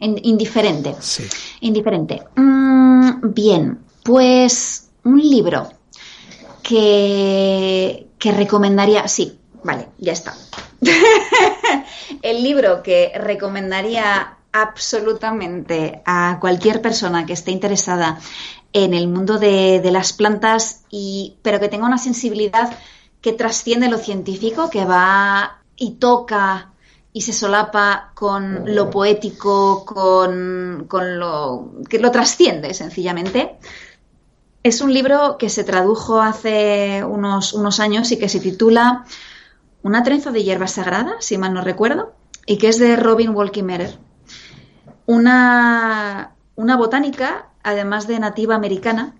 indiferente. Sí. Indiferente. Mm, bien, pues un libro que, que recomendaría. Sí, vale, ya está. el libro que recomendaría absolutamente a cualquier persona que esté interesada en el mundo de, las plantas, y, pero que tenga una sensibilidad que trasciende lo científico, que va y toca y se solapa con lo poético, con, lo que lo trasciende sencillamente. Es un libro que se tradujo hace unos, unos años y que se titula Una trenza de hierba sagrada, si mal no recuerdo, y que es de Robin Walkimerer. Una, una botánica, además de nativa americana,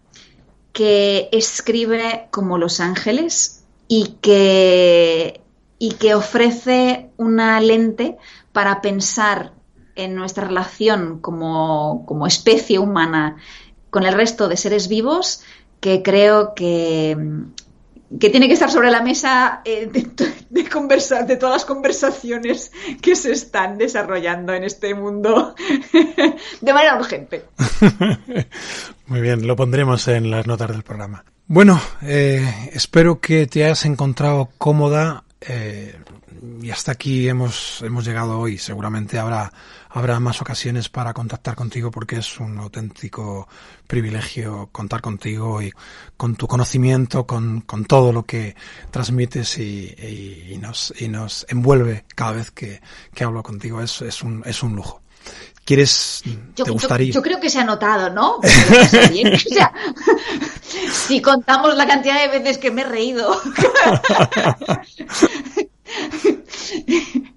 que escribe como Los Ángeles y que y que ofrece una lente para pensar en nuestra relación como, especie humana con el resto de seres vivos que creo que, que tiene que estar sobre la mesa eh, de, conversar, de todas las conversaciones que se están desarrollando en este mundo de manera urgente. Muy bien, lo pondremos en las notas del programa. Bueno, eh, espero que te hayas encontrado cómoda eh, y hasta aquí hemos, hemos llegado hoy. Seguramente habrá, habrá más ocasiones para contactar contigo porque es un auténtico privilegio contar contigo y con tu conocimiento, con, con todo lo que transmites y, y, nos, y nos envuelve cada vez que, que hablo contigo. Es, es, un, es un lujo. ¿Quieres, yo, te gustaría? Yo, creo que se ha notado, ¿no? si contamos la cantidad de veces que me he reído.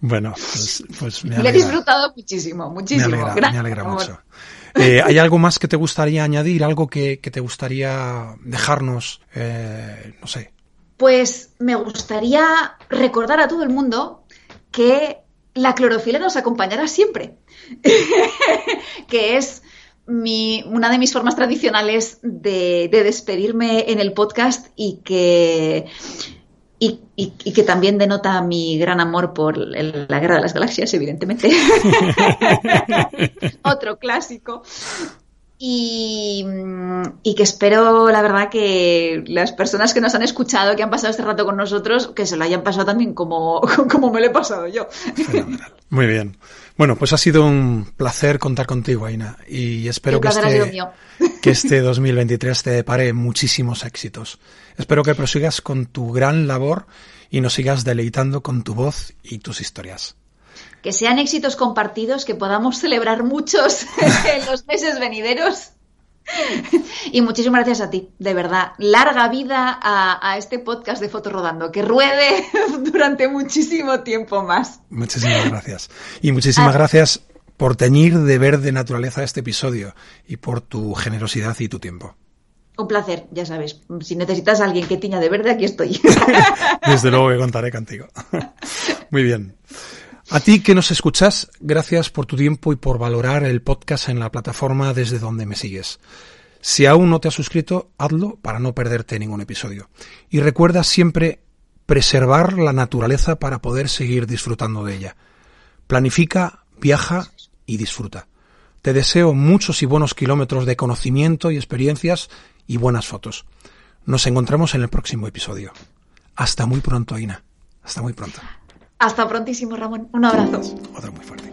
bueno, pues, pues me, alegra. he disfrutado muchísimo, muchísimo. Me alegra, mucho. Eh, ¿Hay algo más que te gustaría añadir? ¿Algo que, te gustaría dejarnos? Eh, no sé. Pues me gustaría recordar a todo el mundo que la clorofila nos acompañará siempre. que es mi, una de mis formas tradicionales de, despedirme en el podcast y que, y, que también denota mi gran amor por la Guerra de las Galaxias, evidentemente. Otro clásico. Y, que espero, la verdad, que las personas que nos han escuchado, que han pasado este rato con nosotros, que se lo hayan pasado también como, como me lo he pasado yo. Muy bien. Bueno, pues ha sido un placer contar contigo, Aina, y espero que este, que este 2023 te depare muchísimos éxitos. Espero que prosigas con tu gran labor y nos sigas deleitando con tu voz y tus historias. Que sean éxitos compartidos, que podamos celebrar muchos en los meses venideros y muchísimas gracias a ti, de verdad. Larga vida a, este podcast de Foto Rodando, que ruede durante muchísimo tiempo más. Muchísimas gracias. Y muchísimas ah. gracias por teñir de verde naturaleza este episodio y por tu generosidad y tu tiempo. Un placer, ya sabes. Si necesitas a alguien que tiña de verde, aquí estoy. Desde luego que contaré contigo. Muy bien. A ti que nos escuchas, gracias por tu tiempo y por valorar el podcast en la plataforma desde donde me sigues. Si aún no te has suscrito, hazlo para no perderte ningún episodio. Y recuerda siempre preservar la naturaleza para poder seguir disfrutando de ella. Planifica, viaja y disfruta. Te deseo muchos y buenos kilómetros de conocimiento y experiencias y buenas fotos. Nos encontramos en el próximo episodio. Hasta muy pronto, Ina. Hasta muy pronto. Hasta prontísimo, Ramón. Un abrazo. Otro muy fuerte.